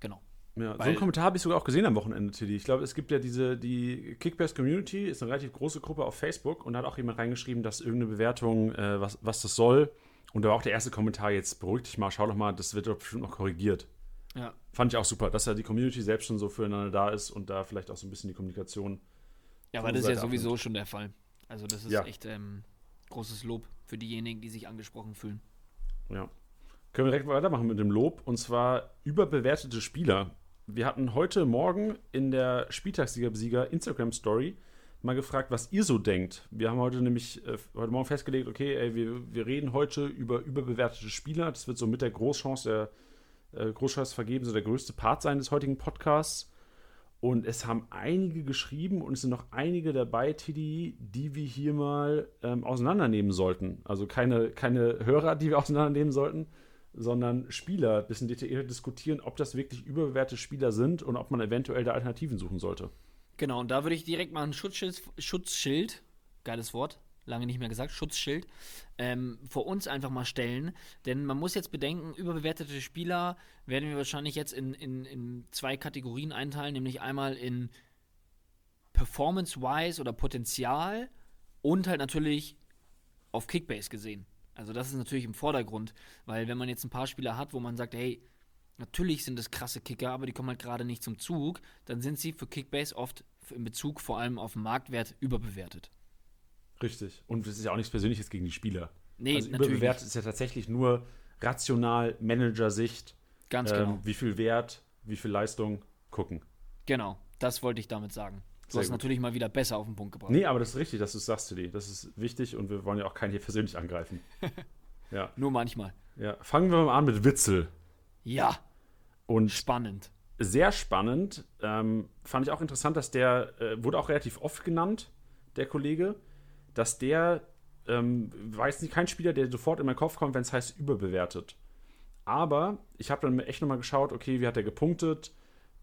Genau. Ja, so einen Kommentar habe ich sogar auch gesehen am Wochenende, Tilly. Ich glaube, es gibt ja diese, die Kickbase Community, ist eine relativ große Gruppe auf Facebook und da hat auch jemand reingeschrieben, dass irgendeine Bewertung, äh, was, was das soll. Und da war auch der erste Kommentar, jetzt beruhig dich mal, schau doch mal, das wird doch bestimmt noch korrigiert. Ja. Fand ich auch super, dass ja die Community selbst schon so füreinander da ist und da vielleicht auch so ein bisschen die Kommunikation. Ja, aber das ist ja sowieso abnimmt. schon der Fall. Also das ist Ja. echt ähm, großes Lob für diejenigen, die sich angesprochen fühlen. Ja. Können wir direkt weitermachen mit dem Lob und zwar überbewertete Spieler. Wir hatten heute Morgen in der Spieltagssieger-Besieger Instagram-Story mal gefragt, was ihr so denkt. Wir haben heute nämlich äh, heute Morgen festgelegt, okay, ey, wir, wir reden heute über überbewertete Spieler. Das wird so mit der Großchance der äh, Großchance vergeben, so der größte Part sein des heutigen Podcasts. Und es haben einige geschrieben und es sind noch einige dabei, Tiddy, die wir hier mal ähm, auseinandernehmen sollten. Also keine, keine Hörer, die wir auseinandernehmen sollten, sondern Spieler ein bisschen detaillierter diskutieren, ob das wirklich überbewertete Spieler sind und ob man eventuell da Alternativen suchen sollte. Genau, und da würde ich direkt mal ein Schutzschild, Schutzschild geiles Wort, lange nicht mehr gesagt, Schutzschild, ähm, vor uns einfach mal stellen. Denn man muss jetzt bedenken, überbewertete Spieler werden wir wahrscheinlich jetzt in, in, in zwei Kategorien einteilen, nämlich einmal in Performance-wise oder Potenzial und halt natürlich auf Kickbase gesehen. Also das ist natürlich im Vordergrund, weil wenn man jetzt ein paar Spieler hat, wo man sagt, hey, natürlich sind es krasse Kicker, aber die kommen halt gerade nicht zum Zug, dann sind sie für Kickbase oft in Bezug vor allem auf den Marktwert überbewertet. Richtig. Und es ist ja auch nichts Persönliches gegen die Spieler. Nee, also natürlich überbewertet nicht. ist ja tatsächlich nur rational, Manager-Sicht, Ganz ähm, genau. wie viel Wert, wie viel Leistung, gucken. Genau, das wollte ich damit sagen. Du hast natürlich mal wieder besser auf den Punkt gebracht. Nee, aber das ist richtig, dass du es sagst, Tilly. Das ist wichtig und wir wollen ja auch keinen hier persönlich angreifen. ja, Nur manchmal. ja. Fangen wir mal an mit Witzel. Ja, Und spannend. sehr spannend. Ähm, fand ich auch interessant, dass der, äh, wurde auch relativ oft genannt, der Kollege, dass der, ähm, jetzt nicht kein Spieler, der sofort in meinen Kopf kommt, wenn es heißt überbewertet. Aber ich habe dann echt nochmal geschaut, okay, wie hat er gepunktet,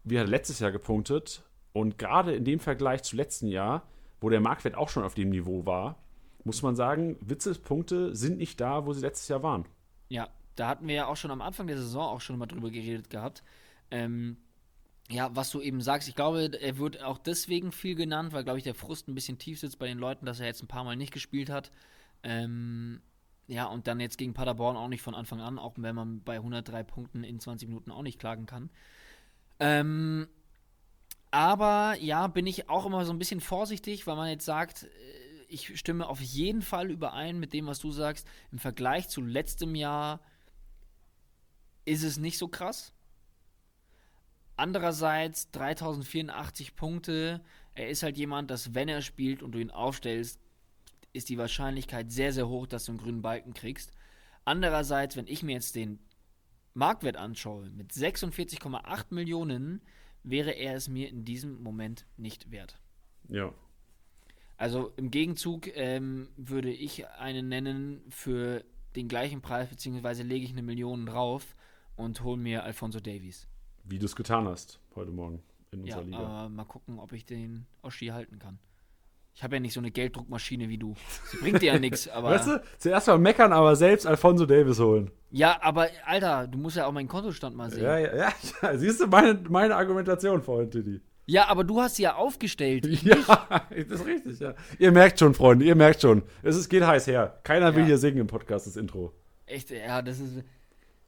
wie hat er letztes Jahr gepunktet. Und gerade in dem Vergleich zu letzten Jahr, wo der Marktwert auch schon auf dem Niveau war, muss man sagen, Witzes Punkte sind nicht da, wo sie letztes Jahr waren. Ja, da hatten wir ja auch schon am Anfang der Saison auch schon mal drüber geredet gehabt. Ähm, ja, was du eben sagst, ich glaube, er wird auch deswegen viel genannt, weil, glaube ich, der Frust ein bisschen tief sitzt bei den Leuten, dass er jetzt ein paar Mal nicht gespielt hat. Ähm, ja, und dann jetzt gegen Paderborn auch nicht von Anfang an, auch wenn man bei 103 Punkten in 20 Minuten auch nicht klagen kann. Ähm, aber ja, bin ich auch immer so ein bisschen vorsichtig, weil man jetzt sagt, äh, ich stimme auf jeden Fall überein mit dem, was du sagst. Im Vergleich zu letztem Jahr ist es nicht so krass. Andererseits 3084 Punkte. Er ist halt jemand, dass wenn er spielt und du ihn aufstellst, ist die Wahrscheinlichkeit sehr, sehr hoch, dass du einen grünen Balken kriegst. Andererseits, wenn ich mir jetzt den Marktwert anschaue, mit 46,8 Millionen wäre er es mir in diesem Moment nicht wert. Ja. Also im Gegenzug ähm, würde ich einen nennen für den gleichen Preis, beziehungsweise lege ich eine Million drauf und hole mir Alfonso Davies. Wie du es getan hast heute Morgen in unserer ja, Liga. Aber mal gucken, ob ich den Oschi halten kann. Ich habe ja nicht so eine Gelddruckmaschine wie du. Sie bringt dir ja nichts, aber. Weißt du, zuerst mal meckern, aber selbst Alfonso Davis holen. Ja, aber Alter, du musst ja auch meinen Kontostand mal sehen. Ja, ja, ja, ja. Siehst du meine, meine Argumentation vorhin, Tiddy? Ja, aber du hast sie ja aufgestellt. Ja, das ist richtig, ja. Ihr merkt schon, Freunde, ihr merkt schon. Es ist, geht heiß her. Keiner will Ja. hier singen im Podcast, das Intro. Echt, ja, das ist.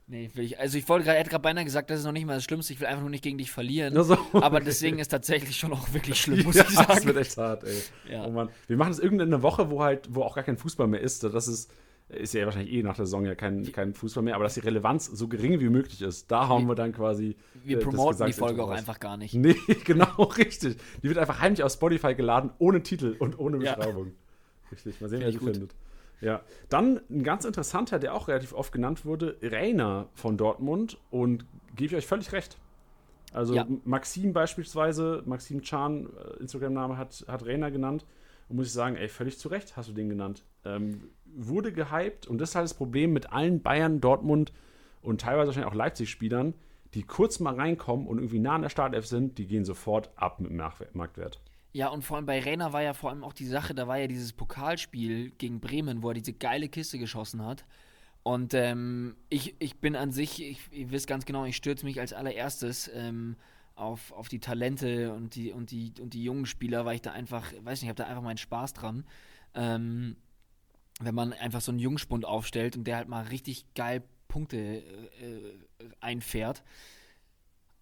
Nee, will ich. Also ich wollte gerade, er hat gerade beinahe gesagt, das ist noch nicht mal das Schlimmste, ich will einfach nur nicht gegen dich verlieren. Also, Aber deswegen ist tatsächlich schon auch wirklich schlimm, muss ja, ich das sagen. wird echt hart, ey. Ja. Oh Mann. Wir machen das irgendeine Woche, wo halt, wo auch gar kein Fußball mehr ist. Das ist, ist ja wahrscheinlich eh nach der Saison ja kein, kein Fußball mehr, aber dass die Relevanz so gering wie möglich ist, da hauen wir dann quasi. Wir äh, das promoten die Folge auch einfach gar nicht. Nee, genau, richtig. Die wird einfach heimlich auf Spotify geladen, ohne Titel und ohne Ja. Beschreibung. Richtig, mal sehen, wer sie gut. findet. Ja, dann ein ganz interessanter, der auch relativ oft genannt wurde, Rainer von Dortmund und gebe ich euch völlig recht. Also Ja. Maxim beispielsweise, Maxim Chan, äh, Instagram-Name, hat, hat Rainer genannt. Und muss ich sagen, ey, völlig zu Recht hast du den genannt. Ähm, wurde gehypt und das ist halt das Problem mit allen Bayern, Dortmund und teilweise wahrscheinlich auch Leipzig-Spielern, die kurz mal reinkommen und irgendwie nah an der Startelf sind, die gehen sofort ab mit dem Marktwert- Marktwert. Ja, und vor allem bei Rainer war ja vor allem auch die Sache, da war ja dieses Pokalspiel gegen Bremen, wo er diese geile Kiste geschossen hat. Und ähm, ich, ich bin an sich, ich, ihr wisst ganz genau, ich stürze mich als allererstes ähm, auf, auf die Talente und die, und, die, und die jungen Spieler, weil ich da einfach, weiß nicht, ich habe da einfach meinen Spaß dran. Ähm, wenn man einfach so einen Jungspund aufstellt und der halt mal richtig geil Punkte äh, äh, einfährt.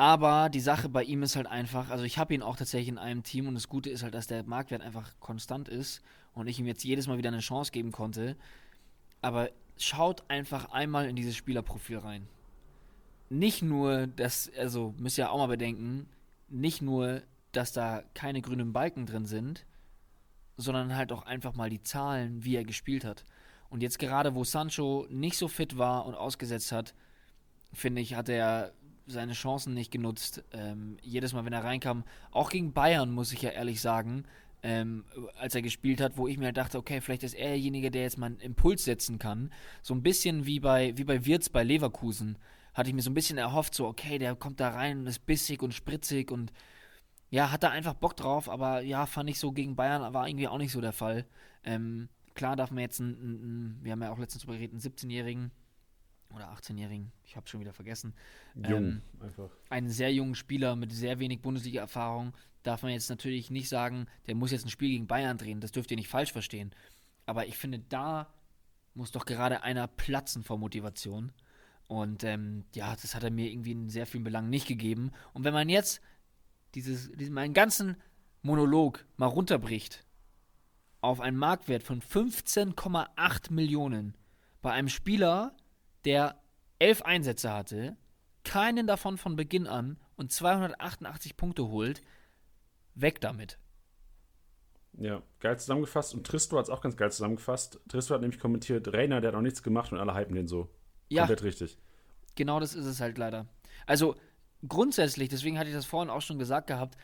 Aber die Sache bei ihm ist halt einfach, also ich habe ihn auch tatsächlich in einem Team und das Gute ist halt, dass der Marktwert einfach konstant ist und ich ihm jetzt jedes Mal wieder eine Chance geben konnte. Aber schaut einfach einmal in dieses Spielerprofil rein. Nicht nur, dass, also müsst ihr ja auch mal bedenken, nicht nur, dass da keine grünen Balken drin sind, sondern halt auch einfach mal die Zahlen, wie er gespielt hat. Und jetzt gerade, wo Sancho nicht so fit war und ausgesetzt hat, finde ich, hat er seine Chancen nicht genutzt. Ähm, jedes Mal, wenn er reinkam, auch gegen Bayern, muss ich ja ehrlich sagen, ähm, als er gespielt hat, wo ich mir halt dachte, okay, vielleicht ist er derjenige, der jetzt mal einen Impuls setzen kann. So ein bisschen wie bei, wie bei Wirtz bei Leverkusen. Hatte ich mir so ein bisschen erhofft, so, okay, der kommt da rein und ist bissig und spritzig und ja, hat da einfach Bock drauf, aber ja, fand ich so gegen Bayern war irgendwie auch nicht so der Fall. Ähm, klar darf man jetzt einen, einen, wir haben ja auch letztens drüber geredet, einen 17-Jährigen oder 18-Jährigen, ich habe schon wieder vergessen, Jung, Ähm, einfach. einen sehr jungen Spieler mit sehr wenig Bundesliga-Erfahrung, darf man jetzt natürlich nicht sagen, der muss jetzt ein Spiel gegen Bayern drehen. Das dürft ihr nicht falsch verstehen. Aber ich finde, da muss doch gerade einer platzen vor Motivation. Und ähm, ja, das hat er mir irgendwie in sehr vielen Belangen nicht gegeben. Und wenn man jetzt dieses, diesen, meinen ganzen Monolog mal runterbricht auf einen Marktwert von 15,8 Millionen bei einem Spieler, der elf Einsätze hatte, keinen davon von Beginn an und 288 Punkte holt, weg damit. Ja, geil zusammengefasst. Und Tristo hat es auch ganz geil zusammengefasst. Tristo hat nämlich kommentiert, Rainer, der hat noch nichts gemacht und alle hypen den so. Ja, Komplett richtig. genau das ist es halt leider. Also, grundsätzlich, deswegen hatte ich das vorhin auch schon gesagt gehabt,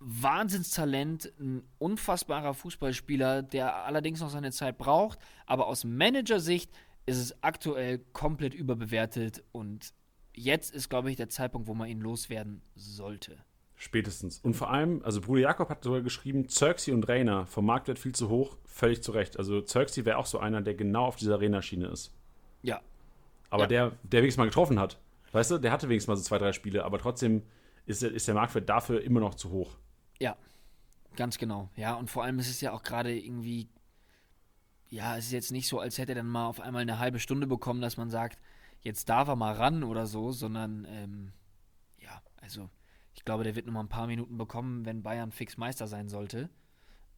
Wahnsinnstalent, ein unfassbarer Fußballspieler, der allerdings noch seine Zeit braucht, aber aus Managersicht ist es aktuell komplett überbewertet und jetzt ist, glaube ich, der Zeitpunkt, wo man ihn loswerden sollte. Spätestens. Und vor allem, also Bruder Jakob hat sogar geschrieben, Zirksi und Rainer vom Marktwert viel zu hoch, völlig zu Recht. Also Zirksi wäre auch so einer, der genau auf dieser Arena-Schiene ist. Ja. Aber Ja. der, der wenigstens mal getroffen hat. Weißt du, der hatte wenigstens mal so zwei, drei Spiele, aber trotzdem ist, der- ist der Marktwert dafür immer noch zu hoch. Ja, ganz genau. Ja, und vor allem ist es ja auch gerade irgendwie, ja, es ist jetzt nicht so, als hätte er dann mal auf einmal eine halbe Stunde bekommen, dass man sagt, jetzt darf er mal ran oder so, sondern, ähm, ja, also ich glaube, der wird noch mal ein paar Minuten bekommen, wenn Bayern fix Meister sein sollte.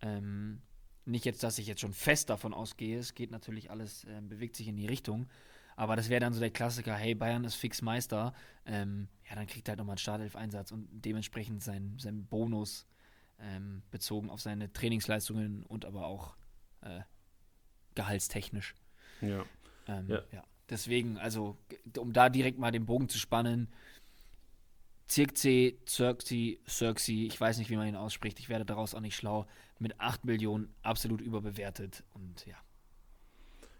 Ähm, nicht jetzt, dass ich jetzt schon fest davon ausgehe, es geht natürlich alles, ähm, bewegt sich in die Richtung. Aber das wäre dann so der Klassiker, hey, Bayern ist fix Meister. Ähm, ja, dann kriegt er halt nochmal einen Startelf-Einsatz und dementsprechend seinen sein Bonus ähm, bezogen auf seine Trainingsleistungen und aber auch äh, gehaltstechnisch. Ja. Ähm, Ja. ja. Deswegen, also, um da direkt mal den Bogen zu spannen, Zirkzee, Zirkzee, Cirksi, ich weiß nicht, wie man ihn ausspricht, ich werde daraus auch nicht schlau, mit 8 Millionen absolut überbewertet und ja.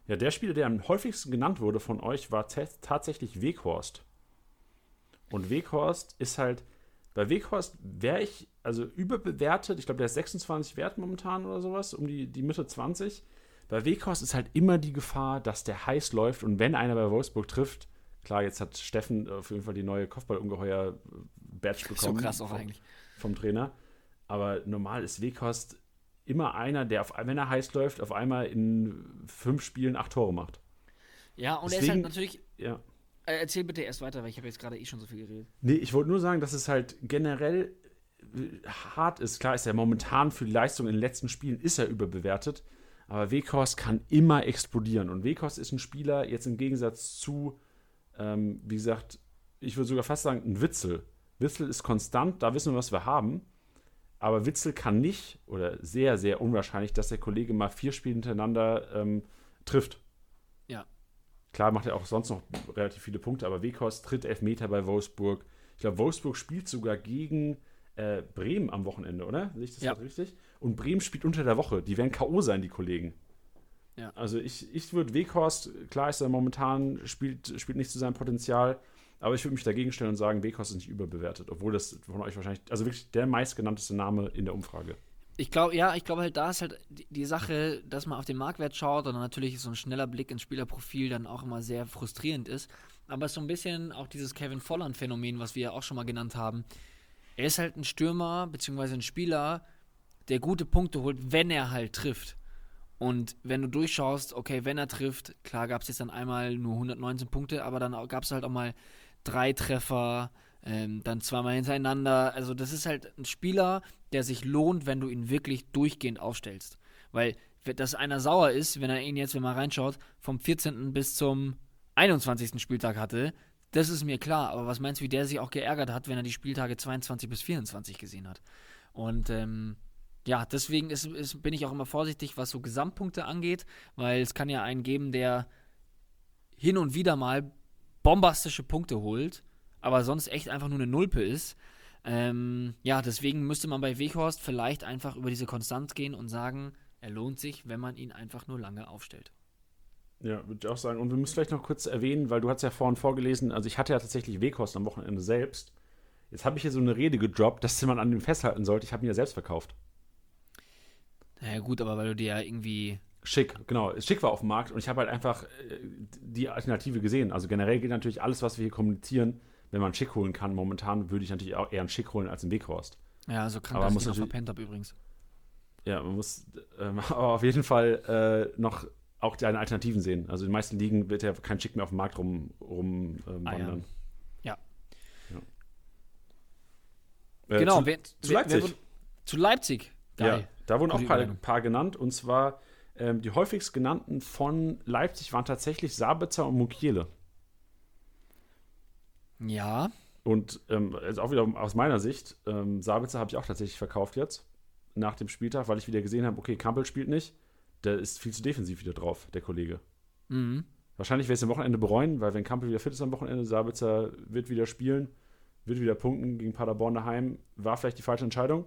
Ja, der Spieler, der am häufigsten genannt wurde von euch, war ta- tatsächlich Weghorst. Und Weghorst ist halt, bei Weghorst wäre ich also überbewertet. Ich glaube, der ist 26 wert momentan oder sowas, um die, die Mitte 20. Bei Weghorst ist halt immer die Gefahr, dass der heiß läuft und wenn einer bei Wolfsburg trifft, klar, jetzt hat Steffen auf jeden Fall die neue Kopfballungeheuer-Badge So bekommen. krass auch vom- eigentlich. vom Trainer. Aber normal ist Weghorst immer einer, der, auf, wenn er heiß läuft, auf einmal in fünf Spielen acht Tore macht. Ja, und er ist Deswegen- halt natürlich, Ja. äh, erzähl bitte erst weiter, weil ich habe jetzt gerade eh schon so viel geredet. Nee, ich wollte nur sagen, dass es halt generell äh, hart ist. Klar ist er momentan für die Leistung in den letzten Spielen ist er überbewertet, aber Weghorst kann immer explodieren. Und Weghorst ist ein Spieler, jetzt im Gegensatz zu, ähm, wie gesagt, ich würde sogar fast sagen, ein Witzel. Witzel ist konstant, da wissen wir, was wir haben. Aber Witzel kann nicht, oder sehr, sehr unwahrscheinlich, dass der Kollege mal vier Spiele hintereinander ähm, trifft. Ja. Klar macht er auch sonst noch relativ viele Punkte, aber Weghorst tritt Elfmeter bei Wolfsburg. Ich glaube, Wolfsburg spielt sogar gegen äh, Bremen am Wochenende, oder? Sehe ich das Ja. richtig? Und Bremen spielt unter der Woche. Die werden K.O. sein, die Kollegen. Ja. Also ich, ich würde Weghorst, klar ist er momentan, spielt, spielt nicht zu seinem Potenzial, aber ich würde mich dagegen stellen und sagen, Weghorst ist nicht überbewertet, obwohl das von euch wahrscheinlich, also wirklich der meistgenannteste Name in der Umfrage. Ich glaube, ja, ich glaube halt, da ist halt die, die Sache, dass man auf den Marktwert schaut und natürlich so ein schneller Blick ins Spielerprofil dann auch immer sehr frustrierend ist. Aber es ist so ein bisschen auch dieses Kevin Volland-Phänomen, was wir ja auch schon mal genannt haben. Er ist halt ein Stürmer, beziehungsweise ein Spieler, der gute Punkte holt, wenn er halt trifft. Und wenn du durchschaust, okay, wenn er trifft, klar gab es jetzt dann einmal nur 119 Punkte, aber dann gab es halt auch mal drei Treffer, ähm, dann zweimal hintereinander. Also das ist halt ein Spieler, der sich lohnt, wenn du ihn wirklich durchgehend aufstellst. Weil, dass einer sauer ist, wenn er ihn jetzt, wenn man reinschaut, vom 14. bis zum 21. Spieltag hatte, das ist mir klar. Aber was meinst du, wie der sich auch geärgert hat, wenn er die Spieltage 22 bis 24 gesehen hat? Und ähm, ja, deswegen ist, ist, bin ich auch immer vorsichtig, was so Gesamtpunkte angeht, weil es kann ja einen geben, der hin und wieder mal bombastische Punkte holt, aber sonst echt einfach nur eine Nulpe ist. Ähm, ja, deswegen müsste man bei Weghorst vielleicht einfach über diese Konstanz gehen und sagen, er lohnt sich, wenn man ihn einfach nur lange aufstellt. Ja, würde ich auch sagen. Und wir müssen vielleicht noch kurz erwähnen, weil du hast ja vorhin vorgelesen, also ich hatte ja tatsächlich Weghorst am Wochenende selbst. Jetzt habe ich hier so eine Rede gedroppt, dass man an dem festhalten sollte. Ich habe ihn ja selbst verkauft. Naja, gut, aber weil du dir ja irgendwie. Schick, genau. Schick war auf dem Markt und ich habe halt einfach äh, die Alternative gesehen. Also generell geht natürlich alles, was wir hier kommunizieren, wenn man Schick holen kann. Momentan würde ich natürlich auch eher einen Schick holen als einen Weghorst. Ja, so krank, Aber dass muss ich noch verpennt habe übrigens. Ja, man muss ähm, aber auf jeden Fall äh, noch auch deine Alternativen sehen. Also in den meisten Ligen wird ja kein Schick mehr auf dem Markt rum, rum ähm, Ah, ja. wandern. Ja. Ja. Äh, genau, zu, wer, zu wer- Leipzig. Wer, wurde- zu Leipzig. Geil. Ja, da wurden auch ein paar, paar genannt. Und zwar ähm, die häufigst genannten von Leipzig waren tatsächlich Sabitzer und Mukiele. Ja. Und ähm, also auch wieder aus meiner Sicht, ähm, Sabitzer habe ich auch tatsächlich verkauft jetzt nach dem Spieltag, weil ich wieder gesehen habe, okay, Kampel spielt nicht. Der ist viel zu defensiv wieder drauf, der Kollege. Mhm. Wahrscheinlich werde ich es am Wochenende bereuen, weil wenn Kampel wieder fit ist am Wochenende, Sabitzer wird wieder spielen. wird wieder punkten gegen Paderborn daheim. War vielleicht die falsche Entscheidung,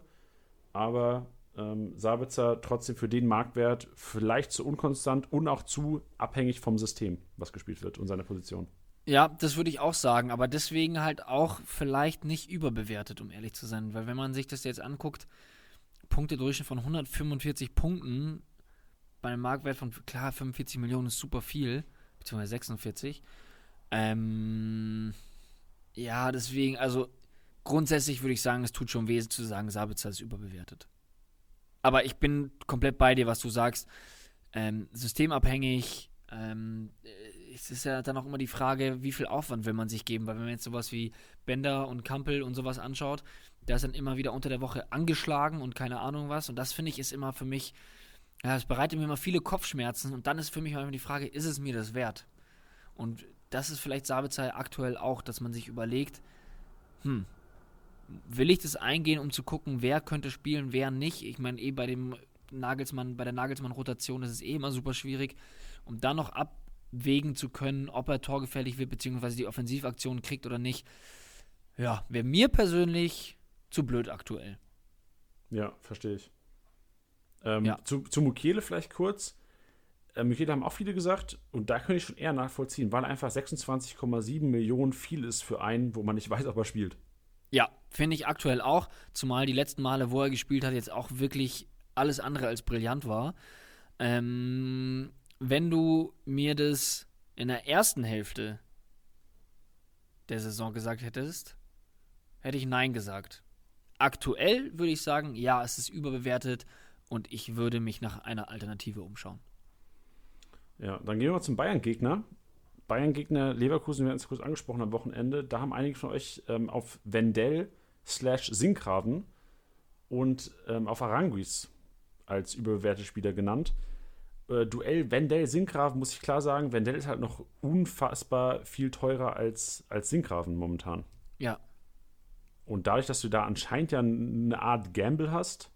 aber ähm, Sabitzer trotzdem für den Marktwert vielleicht zu unkonstant und auch zu abhängig vom System, was gespielt wird und seiner Position. Ja, das würde ich auch sagen, aber deswegen halt auch vielleicht nicht überbewertet, um ehrlich zu sein. Weil wenn man sich das jetzt anguckt, Punktedurchschnitt von 145 Punkten bei einem Marktwert von, klar, 45 Millionen ist super viel, beziehungsweise 46. Ähm, ja, deswegen, also grundsätzlich würde ich sagen, es tut schon weh zu sagen, Sabitzer ist überbewertet. Aber ich bin komplett bei dir, was du sagst. Ähm, systemabhängig, ähm, es ist ja dann auch immer die Frage, wie viel Aufwand will man sich geben, weil wenn man jetzt sowas wie Bender und Kampel und sowas anschaut, der ist dann immer wieder unter der Woche angeschlagen und keine Ahnung was und das finde ich ist immer für mich, ja, es bereitet mir immer viele Kopfschmerzen und dann ist für mich immer die Frage, ist es mir das wert? Und das ist vielleicht Sabitzer aktuell auch, dass man sich überlegt, hm, will ich das eingehen, um zu gucken, wer könnte spielen, wer nicht? Ich meine, eh bei dem Nagelsmann, bei der Nagelsmann-Rotation ist es eh immer super schwierig, um dann noch ab abwägen zu können, ob er torgefährlich wird, beziehungsweise die Offensivaktion kriegt oder nicht. Ja, wäre mir persönlich zu blöd aktuell. Ja, verstehe ich. Ähm, ja. Zu, zu Mukiele vielleicht kurz. Äh, Mukiele haben auch viele gesagt, und da könnte ich schon eher nachvollziehen, weil einfach 26,7 Millionen viel ist für einen, wo man nicht weiß, ob er spielt. Ja, finde ich aktuell auch, zumal die letzten Male, wo er gespielt hat, jetzt auch wirklich alles andere als brillant war. Ähm, wenn du mir das in der ersten Hälfte der Saison gesagt hättest, hätte ich Nein gesagt. Aktuell würde ich sagen, ja, es ist überbewertet und ich würde mich nach einer Alternative umschauen. Ja, dann gehen wir mal zum Bayern-Gegner. Bayern-Gegner Leverkusen, wir hatten es kurz angesprochen am Wochenende. Da haben einige von euch ähm, auf Wendell slash Sinkgraven und ähm, auf Aranguis als überbewertete Spieler genannt äh, Duell Wendell-Sinkgraven muss ich klar sagen, Wendell ist halt noch unfassbar viel teurer als, als Sinkgraven momentan. Ja. Und dadurch, dass du da anscheinend ja eine Art Gamble hast,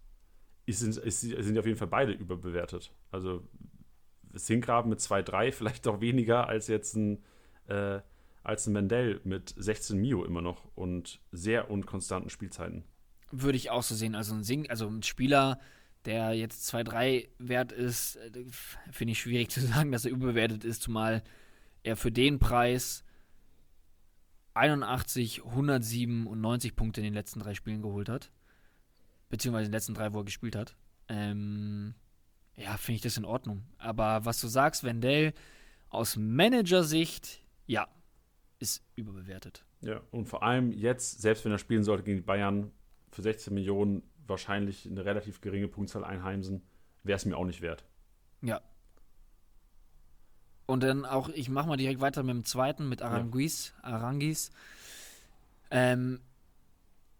ist, ist, sind die auf jeden Fall beide überbewertet. Also Sinkgraven mit 2-3 vielleicht auch weniger als jetzt ein, äh, als ein Wendell mit 16 Mio immer noch und sehr unkonstanten Spielzeiten. Würde ich auch so sehen. Also ein, Sink, also ein Spieler, der jetzt 2-3 wert ist, äh, finde ich schwierig zu sagen, dass er überbewertet ist, zumal er für den Preis 81, 107 und 90 Punkte in den letzten drei Spielen geholt hat. Beziehungsweise in den letzten drei, wo er gespielt hat. Ähm, ja, finde ich das in Ordnung. Aber was du sagst, Wendell, aus Managersicht, ja, ist überbewertet. Ja, und vor allem jetzt, selbst wenn er spielen sollte gegen die Bayern für 16 Millionen, wahrscheinlich eine relativ geringe Punktzahl einheimsen, wäre es mir auch nicht wert. Ja. Und dann auch, ich mache mal direkt weiter mit dem zweiten, mit Aranguis. Ja. Arangis. Ähm,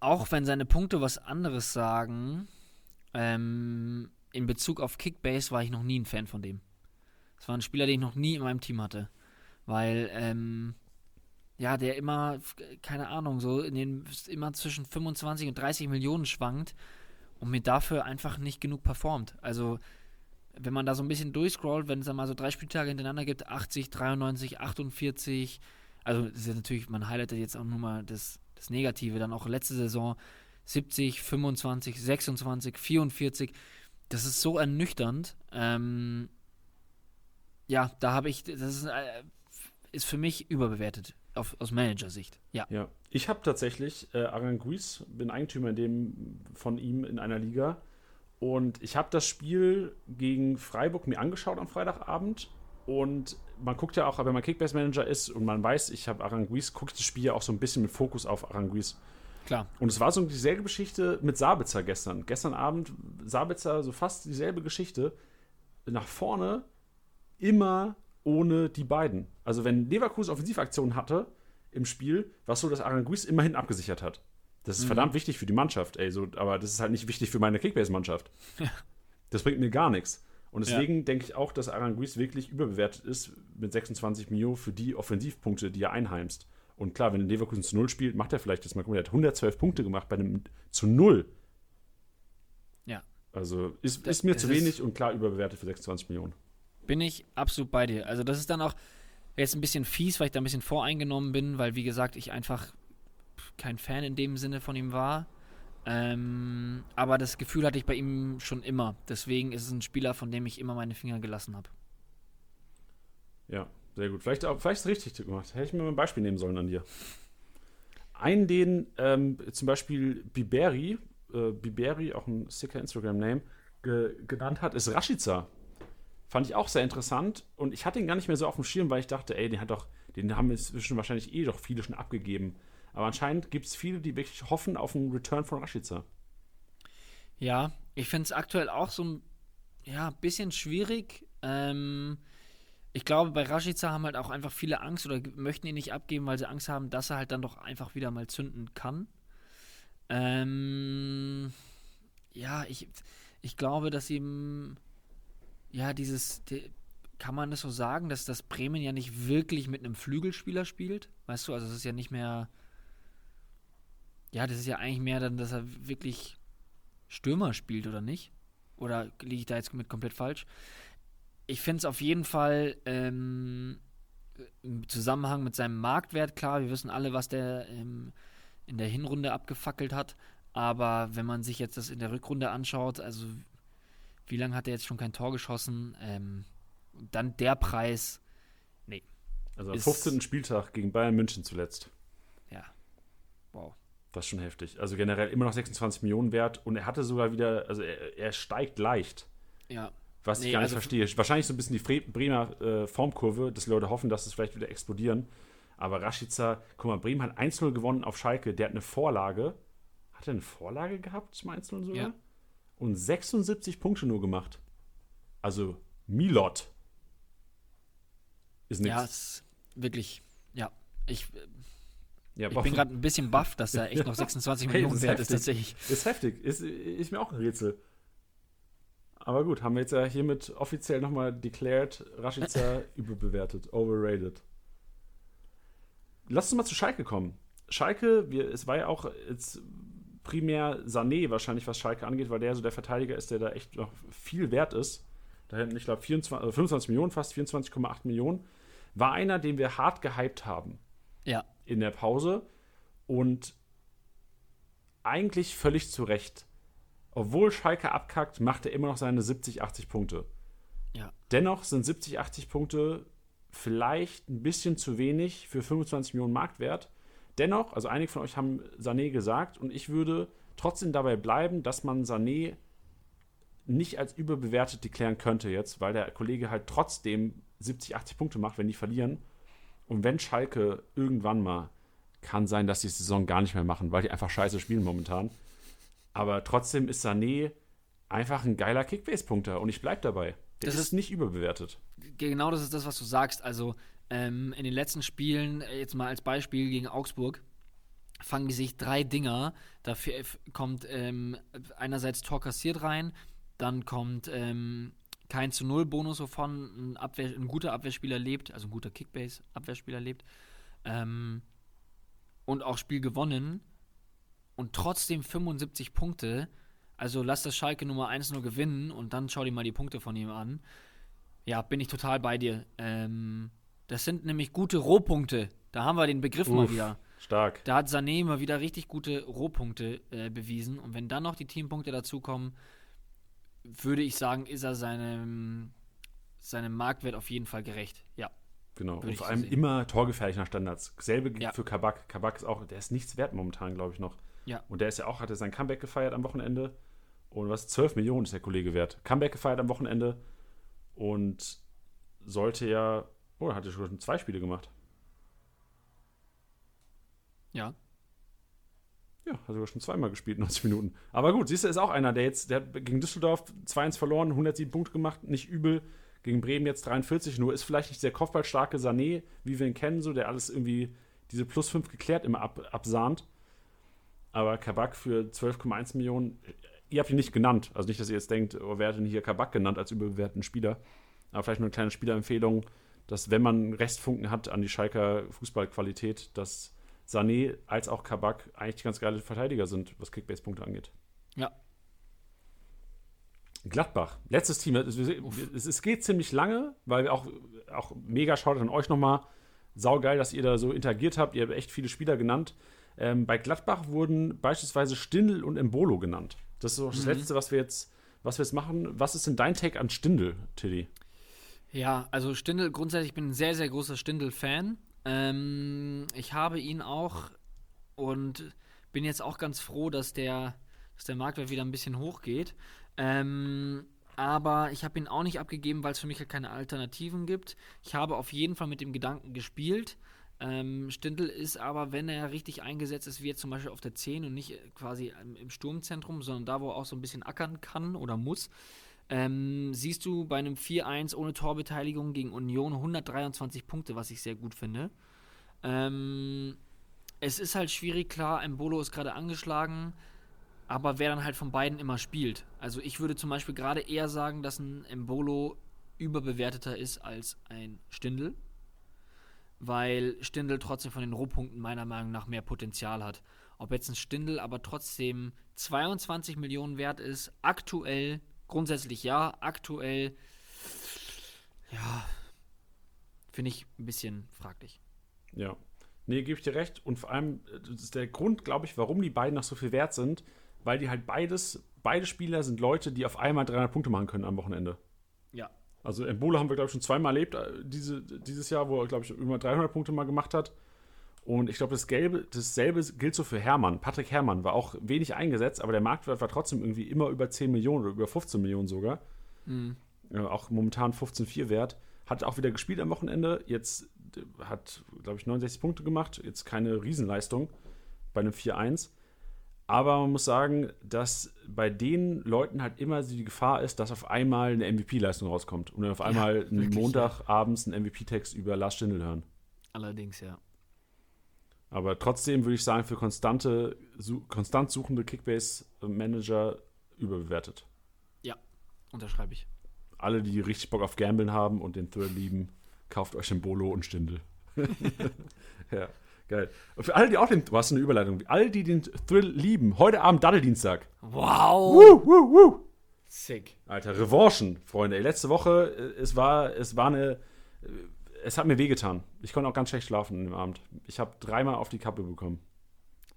auch wenn seine Punkte was anderes sagen, ähm, in Bezug auf Kickbase war ich noch nie ein Fan von dem. Das war ein Spieler, den ich noch nie in meinem Team hatte. Weil, ähm, ja, der immer, keine Ahnung, so in den, immer zwischen 25 und 30 Millionen schwankt und mir dafür einfach nicht genug performt. Also, wenn man da so ein bisschen durchscrollt, wenn es dann mal so drei Spieltage hintereinander gibt, 80, 93, 48, also das ist natürlich, man highlightet jetzt auch nur mal das, das Negative, dann auch letzte Saison 70, 25, 26, 44, das ist so ernüchternd. Ähm, ja, da habe ich, das ist, äh, ist für mich überbewertet auf, aus Managersicht. Ja. Ja, ich habe tatsächlich äh, Aranguiz, bin Eigentümer in dem, von ihm in einer Liga. Und ich habe das Spiel gegen Freiburg mir angeschaut am Freitagabend. Und man guckt ja auch, wenn man Kickbase-Manager ist und man weiß, ich habe Aranguiz, guckt das Spiel ja auch so ein bisschen mit Fokus auf Aranguiz. Klar. Und es war so dieselbe Geschichte mit Sabitzer gestern. Gestern Abend Sabitzer so fast dieselbe Geschichte. Nach vorne immer ohne die beiden. Also wenn Leverkusen Offensivaktionen hatte, im Spiel, was so, dass Aranguiz immerhin abgesichert hat. Das ist mhm. verdammt wichtig für die Mannschaft, ey, so, aber das ist halt nicht wichtig für meine Kickbase-Mannschaft. Ja. Das bringt mir gar nichts. Und deswegen ja. denke ich auch, dass Aranguiz wirklich überbewertet ist mit 26 Mio für die Offensivpunkte, die er einheimst. Und klar, wenn Leverkusen zu Null spielt, macht er vielleicht das mal. Guck mal, er hat 112 Punkte gemacht bei einem zu Null. Ja. Also ist, ist mir zu wenig und klar überbewertet für 26 Millionen. Bin ich absolut bei dir. Also das ist dann auch, jetzt ein bisschen fies, weil ich da ein bisschen voreingenommen bin, weil wie gesagt, ich einfach kein Fan in dem Sinne von ihm war. Ähm, aber das Gefühl hatte ich bei ihm schon immer. Deswegen ist es ein Spieler, von dem ich immer meine Finger gelassen habe. Ja, sehr gut. Vielleicht, vielleicht ist es richtig gemacht. Hätte ich mir mal ein Beispiel nehmen sollen an dir. Einen, den ähm, zum Beispiel Biberi, äh, Biberi, auch ein sicker Instagram-Name, ge genannt hat, ist Rashica. Fand ich auch sehr interessant und ich hatte ihn gar nicht mehr so auf dem Schirm, weil ich dachte, ey, den hat doch, den haben inzwischen wahrscheinlich eh doch viele schon abgegeben. Aber anscheinend gibt es viele, die wirklich hoffen auf einen Return von Rashica. Ja, ich finde es aktuell auch so ein ja, bisschen schwierig. Ähm, ich glaube, bei Rashica haben halt auch einfach viele Angst oder möchten ihn nicht abgeben, weil sie Angst haben, dass er halt dann doch einfach wieder mal zünden kann. Ähm, ja, ich, ich glaube, dass ihm, ja, dieses, die, kann man das so sagen, dass das Bremen ja nicht wirklich mit einem Flügelspieler spielt? Weißt du, also es ist ja nicht mehr, ja, das ist ja eigentlich mehr dann, dass er wirklich Stürmer spielt, oder nicht? Oder liege ich da jetzt mit komplett falsch? Ich finde es auf jeden Fall ähm, im Zusammenhang mit seinem Marktwert klar. Wir wissen alle, was der ähm, in der Hinrunde abgefackelt hat. Aber wenn man sich jetzt das in der Rückrunde anschaut, also wie lange hat er jetzt schon kein Tor geschossen? Ähm, dann der Preis, nee. Also am 15. Spieltag gegen Bayern München zuletzt. Ja. Wow. Das ist schon heftig. Also generell immer noch 26 Millionen wert und er hatte sogar wieder, also er, er steigt leicht. Ja. Was nee, ich gar nicht also verstehe. Wahrscheinlich so ein bisschen die Bremer äh, Formkurve, dass Leute hoffen, dass es vielleicht wieder explodieren. Aber Rashica, guck mal, Bremen hat 1-0 gewonnen auf Schalke. Der hat eine Vorlage. Hat er eine Vorlage gehabt zum 1-0 sogar? Ja. Und 76 Punkte nur gemacht. Also Milot ist nichts. Ja, ist wirklich, ja. Ich, ja, ich bin gerade ein bisschen baff, dass er echt noch 26 Millionen wert ist tatsächlich. Ist heftig. Ist, ist mir auch ein Rätsel. Aber gut, haben wir jetzt ja hiermit offiziell nochmal declared, Rashica überbewertet, overrated. Lass uns mal zu Schalke kommen. Schalke, wir, es war ja auch jetzt primär Sané wahrscheinlich, was Schalke angeht, weil der so der Verteidiger ist, der da echt noch viel wert ist. Da hinten, ich glaube, 25 Millionen, fast 24,8 Millionen. War einer, den wir hart gehypt haben. Ja. In der Pause. Und eigentlich völlig zu Recht obwohl Schalke abkackt, macht er immer noch seine 70, 80 Punkte. Ja. Dennoch sind 70, 80 Punkte vielleicht ein bisschen zu wenig für 25 Millionen Marktwert. Dennoch, also einige von euch haben Sané gesagt und ich würde trotzdem dabei bleiben, dass man Sané nicht als überbewertet deklären könnte jetzt, weil der Kollege halt trotzdem 70, 80 Punkte macht, wenn die verlieren. Und wenn Schalke irgendwann mal, kann sein, dass die Saison gar nicht mehr machen, weil die einfach scheiße spielen momentan. Aber trotzdem ist Sané einfach ein geiler Kickbase-Punkter und ich bleibe dabei. Der das ist, ist nicht überbewertet. Genau das ist das, was du sagst. Also ähm, in den letzten Spielen, äh, jetzt mal als Beispiel gegen Augsburg, fangen die sich drei Dinger. Dafür kommt ähm, einerseits Tor kassiert rein, dann kommt ähm, kein zu Null Bonus, wovon ein, Abwehr, ein guter Abwehrspieler lebt, also ein guter Kickbase-Abwehrspieler lebt. Ähm, und auch Spiel gewonnen und trotzdem 75 Punkte. Also lass das Schalke Nummer 1 nur gewinnen und dann schau dir mal die Punkte von ihm an. Ja, bin ich total bei dir. Ähm, das sind nämlich gute Rohpunkte. Da haben wir den Begriff Uff, mal wieder. Stark. Da hat Sané mal wieder richtig gute Rohpunkte äh, bewiesen. Und wenn dann noch die Teampunkte dazukommen, würde ich sagen, ist er seinem, seinem Marktwert auf jeden Fall gerecht. Ja. Genau. Und vor allem sehen. immer torgefährlich nach Standards. Selbe gilt ja. für Kabak. Kabak ist auch, der ist nichts wert momentan, glaube ich noch. Ja. Und der ist ja auch, hatte sein Comeback gefeiert am Wochenende. Und was? 12 Millionen ist der Kollege wert. Comeback gefeiert am Wochenende. Und sollte ja. Oh, er hatte schon zwei Spiele gemacht. Ja. Ja, hat sogar schon zweimal gespielt, 90 Minuten. Aber gut, siehst du, ist auch einer, der jetzt, der hat gegen Düsseldorf 2-1 verloren, 107 Punkte gemacht, nicht übel. Gegen Bremen jetzt 43, nur ist vielleicht nicht der kopfballstarke Sané, wie wir ihn kennen, so, der alles irgendwie diese plus 5 geklärt immer ab, absahnt. Aber Kabak für 12,1 Millionen, ihr habt ihn nicht genannt. Also nicht, dass ihr jetzt denkt, oh, wer hat denn hier Kabak genannt als überbewerteten Spieler. Aber vielleicht nur eine kleine Spielerempfehlung, dass wenn man Restfunken hat an die Schalker Fußballqualität, dass Sané als auch Kabak eigentlich ganz geile Verteidiger sind, was Kickbase-Punkte angeht. Ja. Gladbach, letztes Team. Es, es, geht ziemlich lange, weil wir auch, auch mega schaut an euch nochmal. Saugeil, dass ihr da so interagiert habt. Ihr habt echt viele Spieler genannt. Ähm, bei Gladbach wurden beispielsweise Stindl und Embolo genannt. Das ist auch das Mhm. Letzte, was wir jetzt, was wir jetzt machen. Was ist denn dein Take an Stindl, Tilly? Ja, also Stindl, grundsätzlich bin ich ein sehr, sehr großer Stindl-Fan. Ähm, ich habe ihn auch und bin jetzt auch ganz froh, dass der, dass der Marktwert wieder ein bisschen hochgeht. Ähm, aber ich habe ihn auch nicht abgegeben, weil es für mich halt keine Alternativen gibt. Ich habe auf jeden Fall mit dem Gedanken gespielt. Ähm, Stindl ist aber, wenn er richtig eingesetzt ist, wie jetzt zum Beispiel auf der 10 und nicht äh, quasi im, im Sturmzentrum, sondern da, wo er auch so ein bisschen ackern kann oder muss, ähm, siehst du bei einem 4-1 ohne Torbeteiligung gegen Union 123 Punkte, was ich sehr gut finde. Ähm, es ist halt schwierig, klar, Embolo ist gerade angeschlagen, aber wer dann halt von beiden immer spielt. Also ich würde zum Beispiel gerade eher sagen, dass ein Embolo überbewerteter ist als ein Stindl, weil Stindl trotzdem von den Rohpunkten meiner Meinung nach mehr Potenzial hat. Ob jetzt ein Stindl aber trotzdem 22 Millionen wert ist, aktuell, grundsätzlich ja, aktuell, ja, finde ich ein bisschen fraglich. Ja. Nee, gebe ich dir recht. Und vor allem, äh, das ist der Grund, glaube ich, warum die beiden noch so viel wert sind, weil die halt beides, beide Spieler sind Leute, die auf einmal 300 Punkte machen können am Wochenende. Also Embolo haben wir, glaube ich, schon zweimal erlebt äh, diese, dieses Jahr, wo er, glaube ich, über 300 Punkte mal gemacht hat. Und ich glaube, das Gelbe, dasselbe gilt so für Hermann. Patrick Hermann war auch wenig eingesetzt, aber der Marktwert war trotzdem irgendwie immer über 10 Millionen oder über 15 Millionen sogar. Mhm. Ja, auch momentan 15,4 wert. Hat auch wieder gespielt am Wochenende. Jetzt äh, hat, glaube ich, 69 Punkte gemacht. Jetzt keine Riesenleistung bei einem 4-1. Aber man muss sagen, dass bei den Leuten halt immer die Gefahr ist, dass auf einmal eine MVP-Leistung rauskommt. Und dann auf einmal einen wirklich, Montagabends einen MVP-Text über Lars Stindl hören. Allerdings, ja. Aber trotzdem würde ich sagen, für konstante, konstant suchende Kickbase-Manager überbewertet. Unterschreibe ich. alle, die richtig Bock auf Gambeln haben und den Thrill lieben, kauft euch den Bolo und Stindel. ja, geil. Und für alle, die auch den, du hast eine Überleitung, alle, die den Thrill lieben, heute Abend Daddeldienstag. Wow! Woo, woo, woo. Sick. Alter, Revanchen, Freunde. Ey, letzte Woche, äh, es war, es war eine, äh, es hat mir wehgetan. Ich konnte auch ganz schlecht schlafen am Abend. Ich habe dreimal auf die Kappe bekommen.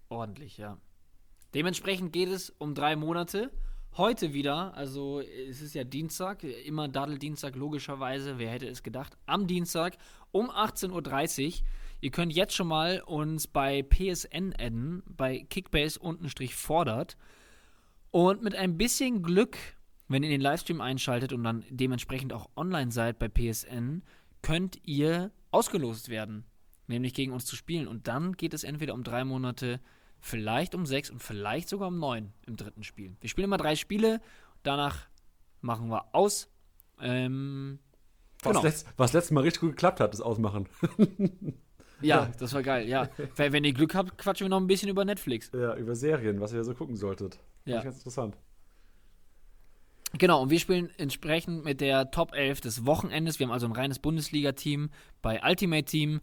Ordentlich, ja. Dementsprechend geht es um drei Monate. Heute wieder, also es ist ja Dienstag, immer Daddeldienstag logischerweise, wer hätte es gedacht, am Dienstag um 18.30 Uhr. Ihr könnt jetzt schon mal uns bei PSN adden, bei Kickbase untenstrich fordert. Und mit ein bisschen Glück, wenn ihr den Livestream einschaltet und dann dementsprechend auch online seid bei PSN, könnt ihr ausgelost werden, nämlich gegen uns zu spielen. Und dann geht es entweder um drei Monate, vielleicht um sechs und vielleicht sogar um neun im dritten Spiel. Wir spielen immer drei Spiele, danach machen wir aus. Ähm, Was, Genau. letzt, was letztes Mal richtig gut geklappt hat, das Ausmachen. ja, das war geil, ja. Wenn ihr Glück habt, quatschen wir noch ein bisschen über Netflix. Ja, über Serien, was ihr so gucken solltet. Ja. ich ganz interessant. Genau, und wir spielen entsprechend mit der Top 11 des Wochenendes. Wir haben also ein reines Bundesliga-Team bei Ultimate Team,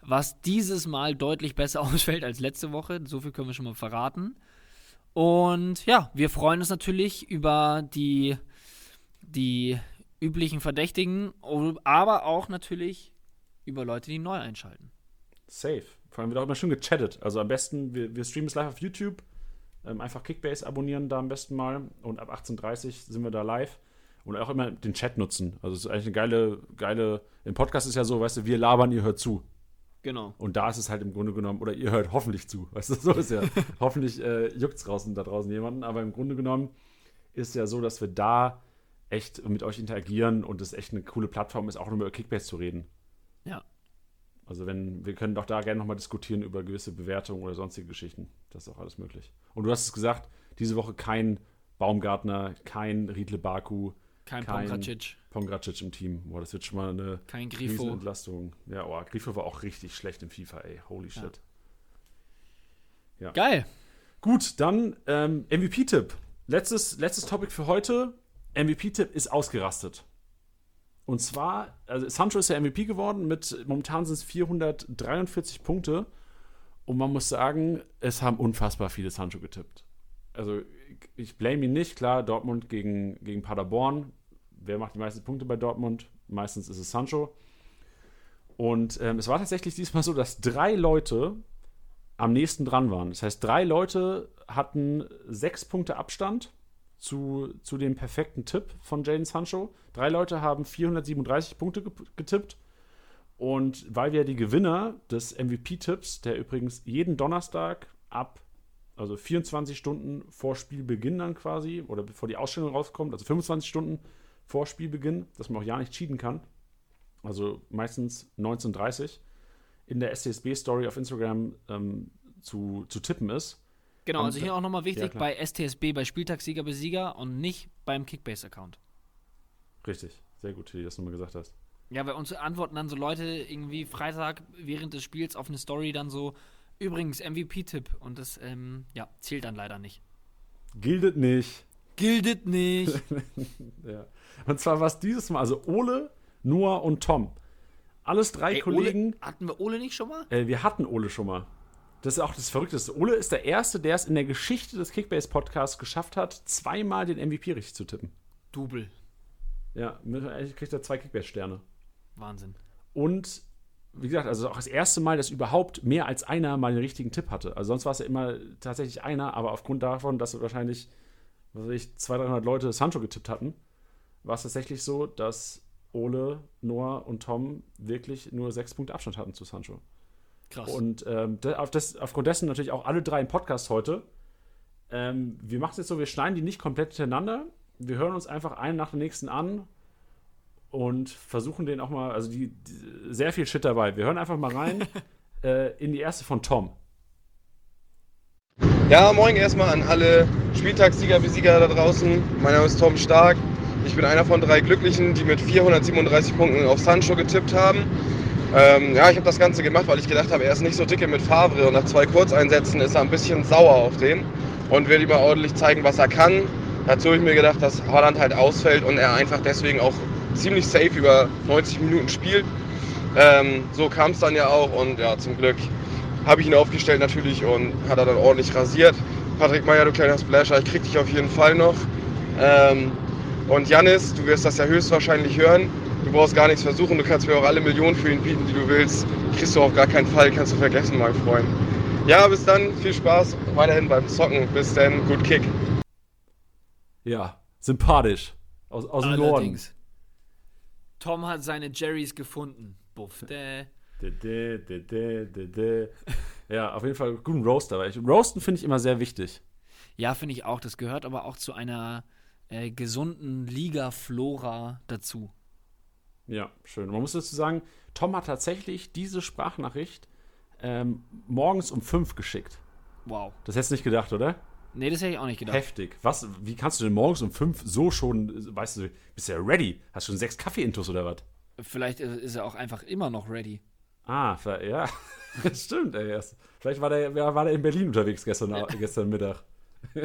was dieses Mal deutlich besser ausfällt als letzte Woche. So viel können wir schon mal verraten. Und ja, wir freuen uns natürlich über die, die üblichen Verdächtigen, aber auch natürlich über Leute, die neu einschalten. Safe. Vor allem wird auch immer schön gechattet. Also am besten, wir, wir streamen es live auf YouTube. Ähm, einfach Kickbase abonnieren da am besten mal. Und ab 18.30 Uhr sind wir da live. Und auch immer den Chat nutzen. Also es ist eigentlich eine geile, geile. Im Podcast ist ja so, weißt du, wir labern, ihr hört zu. Genau. Und da ist es halt im Grunde genommen, oder ihr hört hoffentlich zu. Weißt du, so ist ja. hoffentlich äh, juckt es draußen, da draußen jemanden. Aber im Grunde genommen ist ja so, dass wir da echt mit euch interagieren und es echt eine coole Plattform ist, auch nur über Kickbase zu reden. Ja. Also wenn, wir können doch da gerne nochmal diskutieren über gewisse Bewertungen oder sonstige Geschichten. Das ist auch alles möglich. Und du hast es gesagt, diese Woche kein Baumgartner, kein Riedle Baku, Kein, Kein- Pongracic, Pongracic im Team. Boah, das wird schon mal eine kein Grifo. Riesenentlastung. Ja, oh, Grifo war auch richtig schlecht im FIFA, ey. Holy Ja. shit. Geil. Gut, dann ähm, MVP-Tipp. Letztes, letztes Topic für heute. MVP-Tipp ist ausgerastet. Und zwar, also Sancho ist ja MVP geworden, mit momentan sind es 443 Punkte. Und man muss sagen, es haben unfassbar viele Sancho getippt. Also ich blame ihn nicht, klar, Dortmund gegen, gegen Paderborn. Wer macht die meisten Punkte bei Dortmund? Meistens ist es Sancho. Und ähm, es war tatsächlich diesmal so, dass drei Leute am nächsten dran waren. Das heißt, drei Leute hatten sechs Punkte Abstand zu, zu dem perfekten Tipp von Jaden Sancho. Drei Leute haben 437 Punkte getippt. Und weil wir die Gewinner des MVP-Tipps, der übrigens jeden Donnerstag ab, also 24 Stunden vor Spielbeginn dann quasi, oder bevor die Ausstellung rauskommt, also 25 Stunden vor Spielbeginn, dass man auch ja nicht cheaten kann, also meistens 19.30 in der STSB-Story auf Instagram ähm, zu, zu tippen ist. Genau, und, also hier auch nochmal wichtig, ja, bei STSB, bei Spieltagssieger Besieger und nicht beim Kickbase-Account. Richtig, sehr gut, wie du das nochmal gesagt hast. Ja, bei uns antworten dann so Leute irgendwie Freitag während des Spiels auf eine Story dann so, übrigens MVP-Tipp und das, ähm, ja, zählt dann leider nicht. Gildet nicht. Gildet nicht. ja. Und zwar war es dieses Mal, also Ole, Noah und Tom. Alles drei Ey, Kollegen. Ole, hatten wir Ole nicht schon mal? Äh, wir hatten Ole schon mal. Das ist auch das Verrückteste. Ole ist der Erste, der es in der Geschichte des Kickbase-Podcasts geschafft hat, zweimal den MVP richtig zu tippen. Double. Ja, kriegt er zwei Kickbase-Sterne. Wahnsinn. Und wie gesagt, also auch das erste Mal, dass überhaupt mehr als einer mal den richtigen Tipp hatte. Also sonst war es ja immer tatsächlich einer, aber aufgrund davon, dass wahrscheinlich, was weiß ich, 200, 300 Leute Sancho getippt hatten, war es tatsächlich so, dass Ole, Noah und Tom wirklich nur sechs Punkte Abstand hatten zu Sancho. Krass. Und ähm, auf das, aufgrund dessen natürlich auch alle drei im Podcast heute. Ähm, wir machen es jetzt so, wir schneiden die nicht komplett hintereinander. Wir hören uns einfach einen nach dem nächsten an und versuchen den auch mal, also die, die sehr viel Shit dabei. Wir hören einfach mal rein äh, in die erste von Tom. Ja, moin erstmal an alle Spieltagssieger, Besieger da draußen. Mein Name ist Tom Stark. Ich bin einer von drei Glücklichen, die mit 437 Punkten auf Sancho getippt haben. Ähm, ja, ich habe das Ganze gemacht, weil ich gedacht habe, er ist nicht so dicke mit Favre und nach zwei Kurzeinsätzen ist er ein bisschen sauer auf den und will ihm ordentlich zeigen, was er kann. Dazu habe ich mir gedacht, dass Holland halt ausfällt und er einfach deswegen auch ziemlich safe über 90 Minuten spielt. Ähm, so kam es dann ja auch und ja, zum Glück habe ich ihn aufgestellt natürlich und hat er dann ordentlich rasiert. Patrick Meyer, du kleiner Splasher, ich krieg dich auf jeden Fall noch. Ähm, und Janis, du wirst das ja höchstwahrscheinlich hören. Du brauchst gar nichts versuchen, du kannst mir auch alle Millionen für ihn bieten, die du willst. Kriegst du auf gar keinen Fall, kannst du vergessen, mein Freund. Ja, bis dann, viel Spaß weiterhin beim Zocken. Bis dann, gut Kick. Ja, sympathisch. Aus, aus dem Norden. Tom hat seine Jerrys gefunden. Buff. Dä. Dä, dä, ja, auf jeden Fall guten Roaster. Weil ich, Roasten finde ich immer sehr wichtig. Ja, finde ich auch. Das gehört aber auch zu einer äh, gesunden Liga-Flora dazu. Ja, schön. Man muss dazu sagen, Tom hat tatsächlich diese Sprachnachricht ähm, morgens um fünf geschickt. Wow. Das hättest du nicht gedacht, oder? Nee, das hätte ich auch nicht gedacht. Heftig. Was, wie kannst du denn morgens um fünf so schon, weißt du, bist ja ready? Hast du schon sechs Kaffee-Intus oder was? Vielleicht ist er auch einfach immer noch ready. Ah, ja. Stimmt, ey. Vielleicht war der, war der in Berlin unterwegs gestern, gestern Mittag.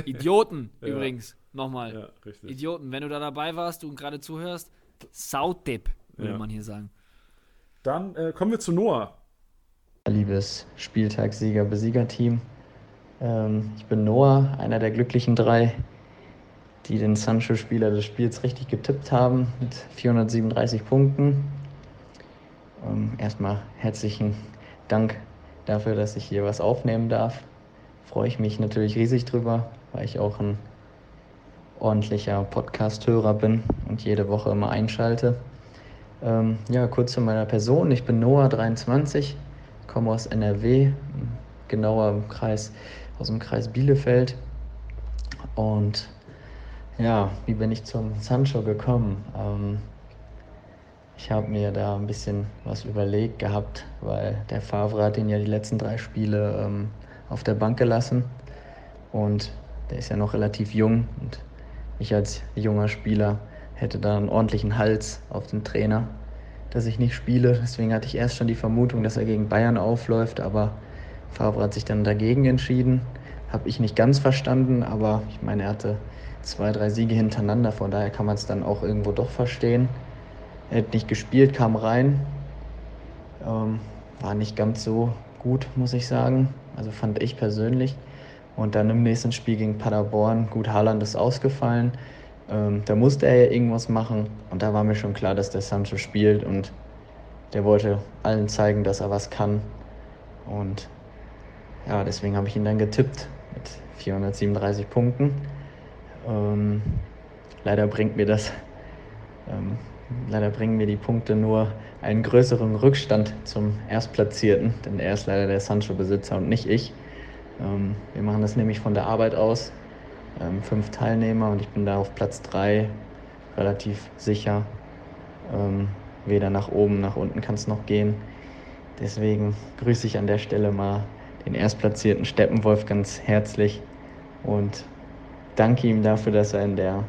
Idioten, ja. übrigens. Nochmal. Ja, richtig. Idioten, wenn du da dabei warst und gerade zuhörst, Sautipp, würde ja. man hier sagen. Dann äh, kommen wir zu Noah. Liebes Spieltagssieger-Besieger-Team. Ähm, ich bin Noah, einer der glücklichen drei, die den Sancho-Spieler des Spiels richtig getippt haben mit 437 Punkten. Ähm, erstmal herzlichen Dank dafür, dass ich hier was aufnehmen darf. Freue ich mich natürlich riesig drüber, weil ich auch ein ordentlicher Podcast-Hörer bin und jede Woche immer einschalte. Ähm, ja, kurz zu meiner Person. Ich bin Noah, 23, komme aus NRW, genauer im Kreis, aus dem Kreis Bielefeld. Und ja, wie bin ich zum Sancho gekommen? Ähm, ich habe mir da ein bisschen was überlegt gehabt, weil der Favre hat ihn ja die letzten drei Spiele ähm, auf der Bank gelassen. Und der ist ja noch relativ jung und ich als junger Spieler hätte da einen ordentlichen Hals auf den Trainer, dass ich nicht spiele. Deswegen hatte ich erst schon die Vermutung, dass er gegen Bayern aufläuft, aber Favre hat sich dann dagegen entschieden. Habe ich nicht ganz verstanden, aber ich meine, er hatte zwei, drei Siege hintereinander, von daher kann man es dann auch irgendwo doch verstehen. Er hat nicht gespielt, kam rein. Ähm, war nicht ganz so gut, muss ich sagen. Also fand ich persönlich. Und dann im nächsten Spiel gegen Paderborn, gut, Haaland ist ausgefallen. Ähm, da musste er ja irgendwas machen. Und da war mir schon klar, dass der Sancho spielt. Und der wollte allen zeigen, dass er was kann. Und ja, deswegen habe ich ihn dann getippt mit 437 Punkten. Ähm, leider bringt mir das, ähm, leider bringen mir die Punkte nur einen größeren Rückstand zum Erstplatzierten, denn er ist leider der Sancho-Besitzer und nicht ich. Ähm, wir machen das nämlich von der Arbeit aus. Ähm, fünf Teilnehmer und ich bin da auf Platz drei relativ sicher. Ähm, weder nach oben, nach unten kann es noch gehen. Deswegen grüße ich an der Stelle mal den erstplatzierten Steppenwolf ganz herzlich und danke ihm dafür, dass er in der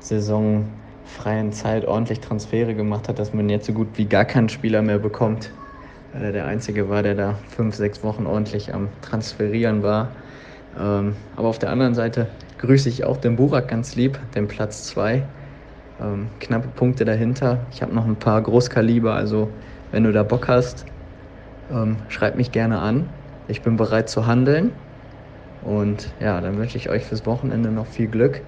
saisonfreien Zeit ordentlich Transfere gemacht hat, dass man jetzt so gut wie gar keinen Spieler mehr bekommt, weil er der Einzige war, der da fünf, sechs Wochen ordentlich am Transferieren war. Ähm, aber auf der anderen Seite grüße ich auch den Burak ganz lieb, den Platz 2. Ähm, knappe Punkte dahinter. Ich habe noch ein paar Großkaliber, also wenn du da Bock hast, ähm, schreib mich gerne an. Ich bin bereit zu handeln. Und ja, dann wünsche ich euch fürs Wochenende noch viel Glück,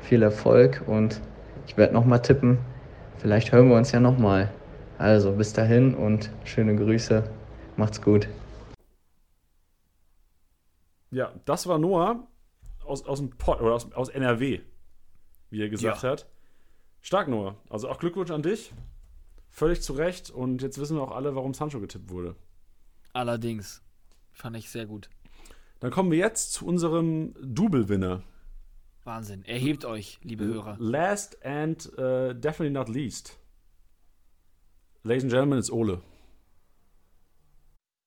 viel Erfolg und ich werde nochmal tippen. Vielleicht hören wir uns ja nochmal. Also bis dahin und schöne Grüße. Macht's gut. Ja, das war Noah aus, aus dem Pott oder aus, aus NRW, wie er gesagt Ja. hat. Stark, Noah. Also auch Glückwunsch an dich. Völlig zu Recht. Und jetzt wissen wir auch alle, warum Sancho getippt wurde. Allerdings. Fand ich sehr gut. Dann kommen wir jetzt zu unserem Double-Winner. Wahnsinn. Erhebt euch, liebe Hörer. Last and uh, definitely not least. Ladies and Gentlemen, it's Ole.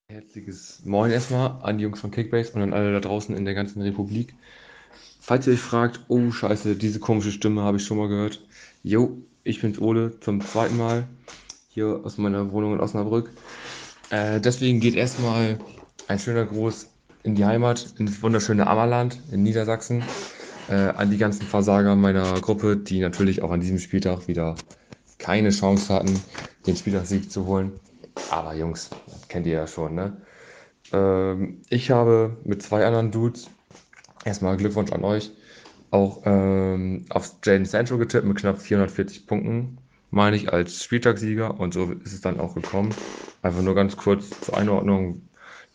Herzliches Moin erstmal an die Jungs von Kickbase und an alle da draußen in der ganzen Republik. Falls ihr euch fragt, oh scheiße, diese komische Stimme habe ich schon mal gehört. Jo, ich bin's Ole zum zweiten Mal hier aus meiner Wohnung in Osnabrück. Äh, deswegen geht erstmal ein schöner Gruß in die Heimat, ins wunderschöne Ammerland in Niedersachsen, äh, an die ganzen Versager meiner Gruppe, die natürlich auch an diesem Spieltag wieder keine Chance hatten, den Spieltagssieg zu holen. Aber Jungs, kennt ihr ja schon, ne? Ähm, ich habe mit zwei anderen Dudes erstmal Glückwunsch an euch auch ähm, auf Jaden Sancho getippt mit knapp 440 Punkten, meine ich, als Spieltagssieger. Und so ist es dann auch gekommen. Einfach nur ganz kurz zur Einordnung,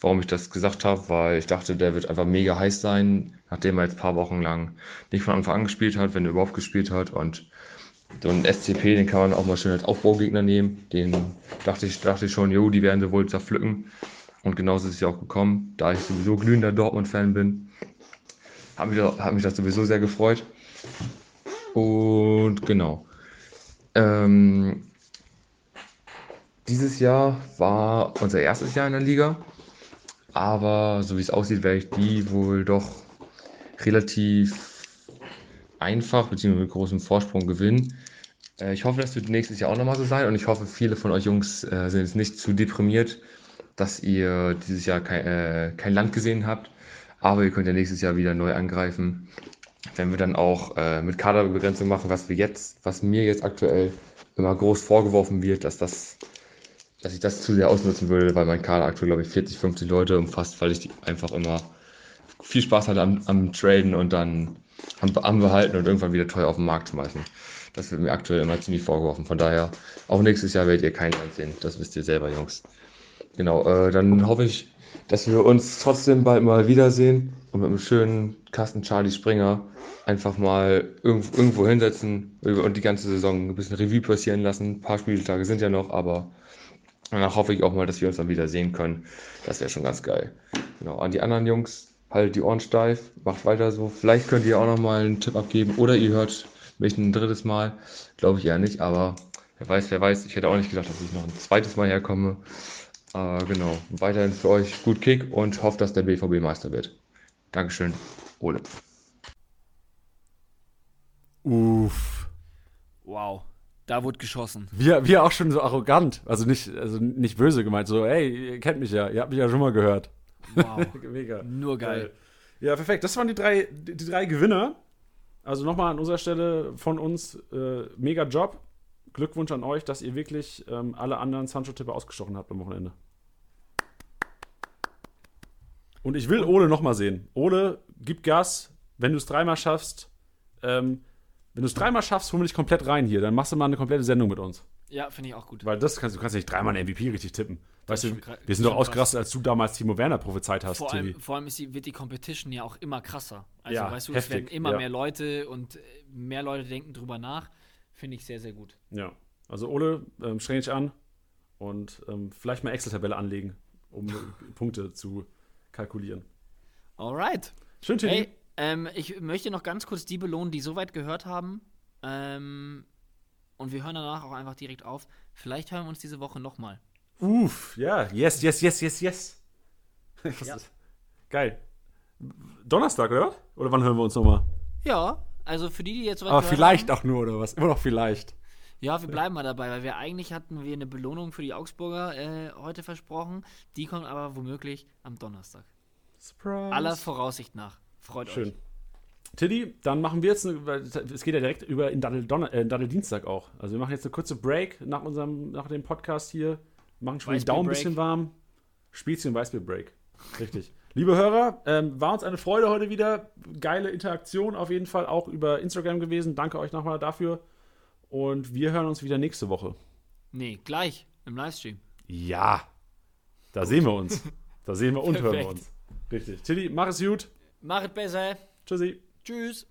warum ich das gesagt habe, weil ich dachte, der wird einfach mega heiß sein, nachdem er jetzt ein paar Wochen lang nicht von Anfang an gespielt hat, wenn er überhaupt gespielt hat. Und so ein SCP, den kann man auch mal schön als Aufbaugegner nehmen. Den dachte ich, dachte ich schon, jo, die werden sie wohl zerpflücken. Und genauso ist es ja auch gekommen, da ich sowieso glühender Dortmund-Fan bin. Hat mich, hat mich das sowieso sehr gefreut. Und genau. Ähm, dieses Jahr war unser erstes Jahr in der Liga. Aber so wie es aussieht, werde ich die wohl doch relativ einfach bzw. mit großem Vorsprung gewinnen. Äh, ich hoffe, das wird nächstes Jahr auch nochmal so sein und ich hoffe, viele von euch Jungs äh, sind jetzt nicht zu deprimiert, dass ihr dieses Jahr kein, äh, kein Land gesehen habt. Aber ihr könnt ja nächstes Jahr wieder neu angreifen. Wenn wir dann auch äh, mit Kaderbegrenzung machen, was wir jetzt, was mir jetzt aktuell immer groß vorgeworfen wird, dass das, dass ich das zu sehr ausnutzen würde, weil mein Kader aktuell, glaube ich, 40, 50 Leute umfasst, weil ich die einfach immer viel Spaß hatte am, am Traden und dann am, am Behalten und irgendwann wieder teuer auf den Markt schmeißen. Das wird mir aktuell immer ziemlich vorgeworfen. Von daher, auch nächstes Jahr werdet ihr kein Land sehen. Das wisst ihr selber, Jungs. Genau, äh, dann hoffe ich, dass wir uns trotzdem bald mal wiedersehen und mit einem schönen Kasten Charlie Springer einfach mal irgendwo, irgendwo hinsetzen und die ganze Saison ein bisschen Revue passieren lassen. Ein paar Spieltage sind ja noch, aber danach hoffe ich auch mal, dass wir uns dann wieder sehen können. Das wäre schon ganz geil. Genau, an die anderen Jungs, haltet die Ohren steif, macht weiter so. Vielleicht könnt ihr auch noch mal einen Tipp abgeben oder ihr hört mich ein drittes Mal. Glaube ich eher nicht, aber wer weiß, wer weiß. Ich hätte auch nicht gedacht, dass ich noch ein zweites Mal herkomme. Äh, genau, weiterhin für euch gut Kick und hofft, dass der BVB Meister wird. Dankeschön, Ole. Uff. Wow. Da wurde geschossen. Wir, wir auch schon so arrogant. Also nicht, also nicht böse gemeint. So, ey, ihr kennt mich ja. Ihr habt mich ja schon mal gehört. Wow. Mega. Nur geil. Ja, perfekt. Das waren die drei, die, die drei Gewinner. Also nochmal an unserer Stelle von uns, äh, mega Job. Glückwunsch an euch, dass ihr wirklich ähm, alle anderen Sancho-Tipper ausgestochen habt am Wochenende. Und ich will Ole nochmal sehen. Ole, gib Gas. Wenn du es dreimal schaffst, ähm, wenn du es dreimal schaffst, hol mich komplett rein hier. Dann machst du mal eine komplette Sendung mit uns. Ja, finde ich auch gut. Weil das kannst du kannst ja nicht dreimal einen MVP richtig tippen. Weißt du, wir sind doch ausgerastet, als du damals Timo Werner prophezeit hast, Vor allem, vor allem ist die, wird die Competition ja auch immer krasser. Also, Ja, weißt du, es heftig, werden immer ja. mehr Leute und äh, mehr Leute denken drüber nach. Finde ich sehr, sehr gut. Ja. Also Ole, ähm, streng dich an und ähm, vielleicht mal Excel-Tabelle anlegen, um Punkte zu kalkulieren. Alright. Schön, Tilly. Hey, ähm, ich möchte noch ganz kurz die belohnen, die soweit gehört haben. Ähm, und wir hören danach auch einfach direkt auf. Vielleicht hören wir uns diese Woche nochmal. Uff, ja, yes, yes, yes, yes, yes. Ja. geil. Donnerstag, oder? Oder wann hören wir uns nochmal? Ja, also für die, die jetzt soweit Aber vielleicht haben, auch nur, oder was? Immer noch vielleicht. Ja, wir bleiben mal dabei, weil wir eigentlich hatten wir eine Belohnung für die Augsburger äh, heute versprochen. Die kommt aber womöglich am Donnerstag. Surprise. Aller Voraussicht nach. Freut Schön. euch. Tiddy, dann machen wir jetzt, eine, es geht ja direkt über in Daddel, Donner, äh, Daddel Dienstag auch. Also wir machen jetzt eine kurze Break nach unserem, nach dem Podcast hier, machen schon den Daumen ein bisschen warm. Spezien Weißbier Break. Richtig. Liebe Hörer, ähm, war uns eine Freude heute wieder. Geile Interaktion auf jeden Fall auch über Instagram gewesen. Danke euch nochmal dafür. Und wir hören uns wieder nächste Woche. Nee, gleich im Livestream. Ja. Da sehen wir uns. Da sehen wir und hören wir uns. Richtig. Tiddy, mach es gut. Machet besser. Tschüssi. Tschüss.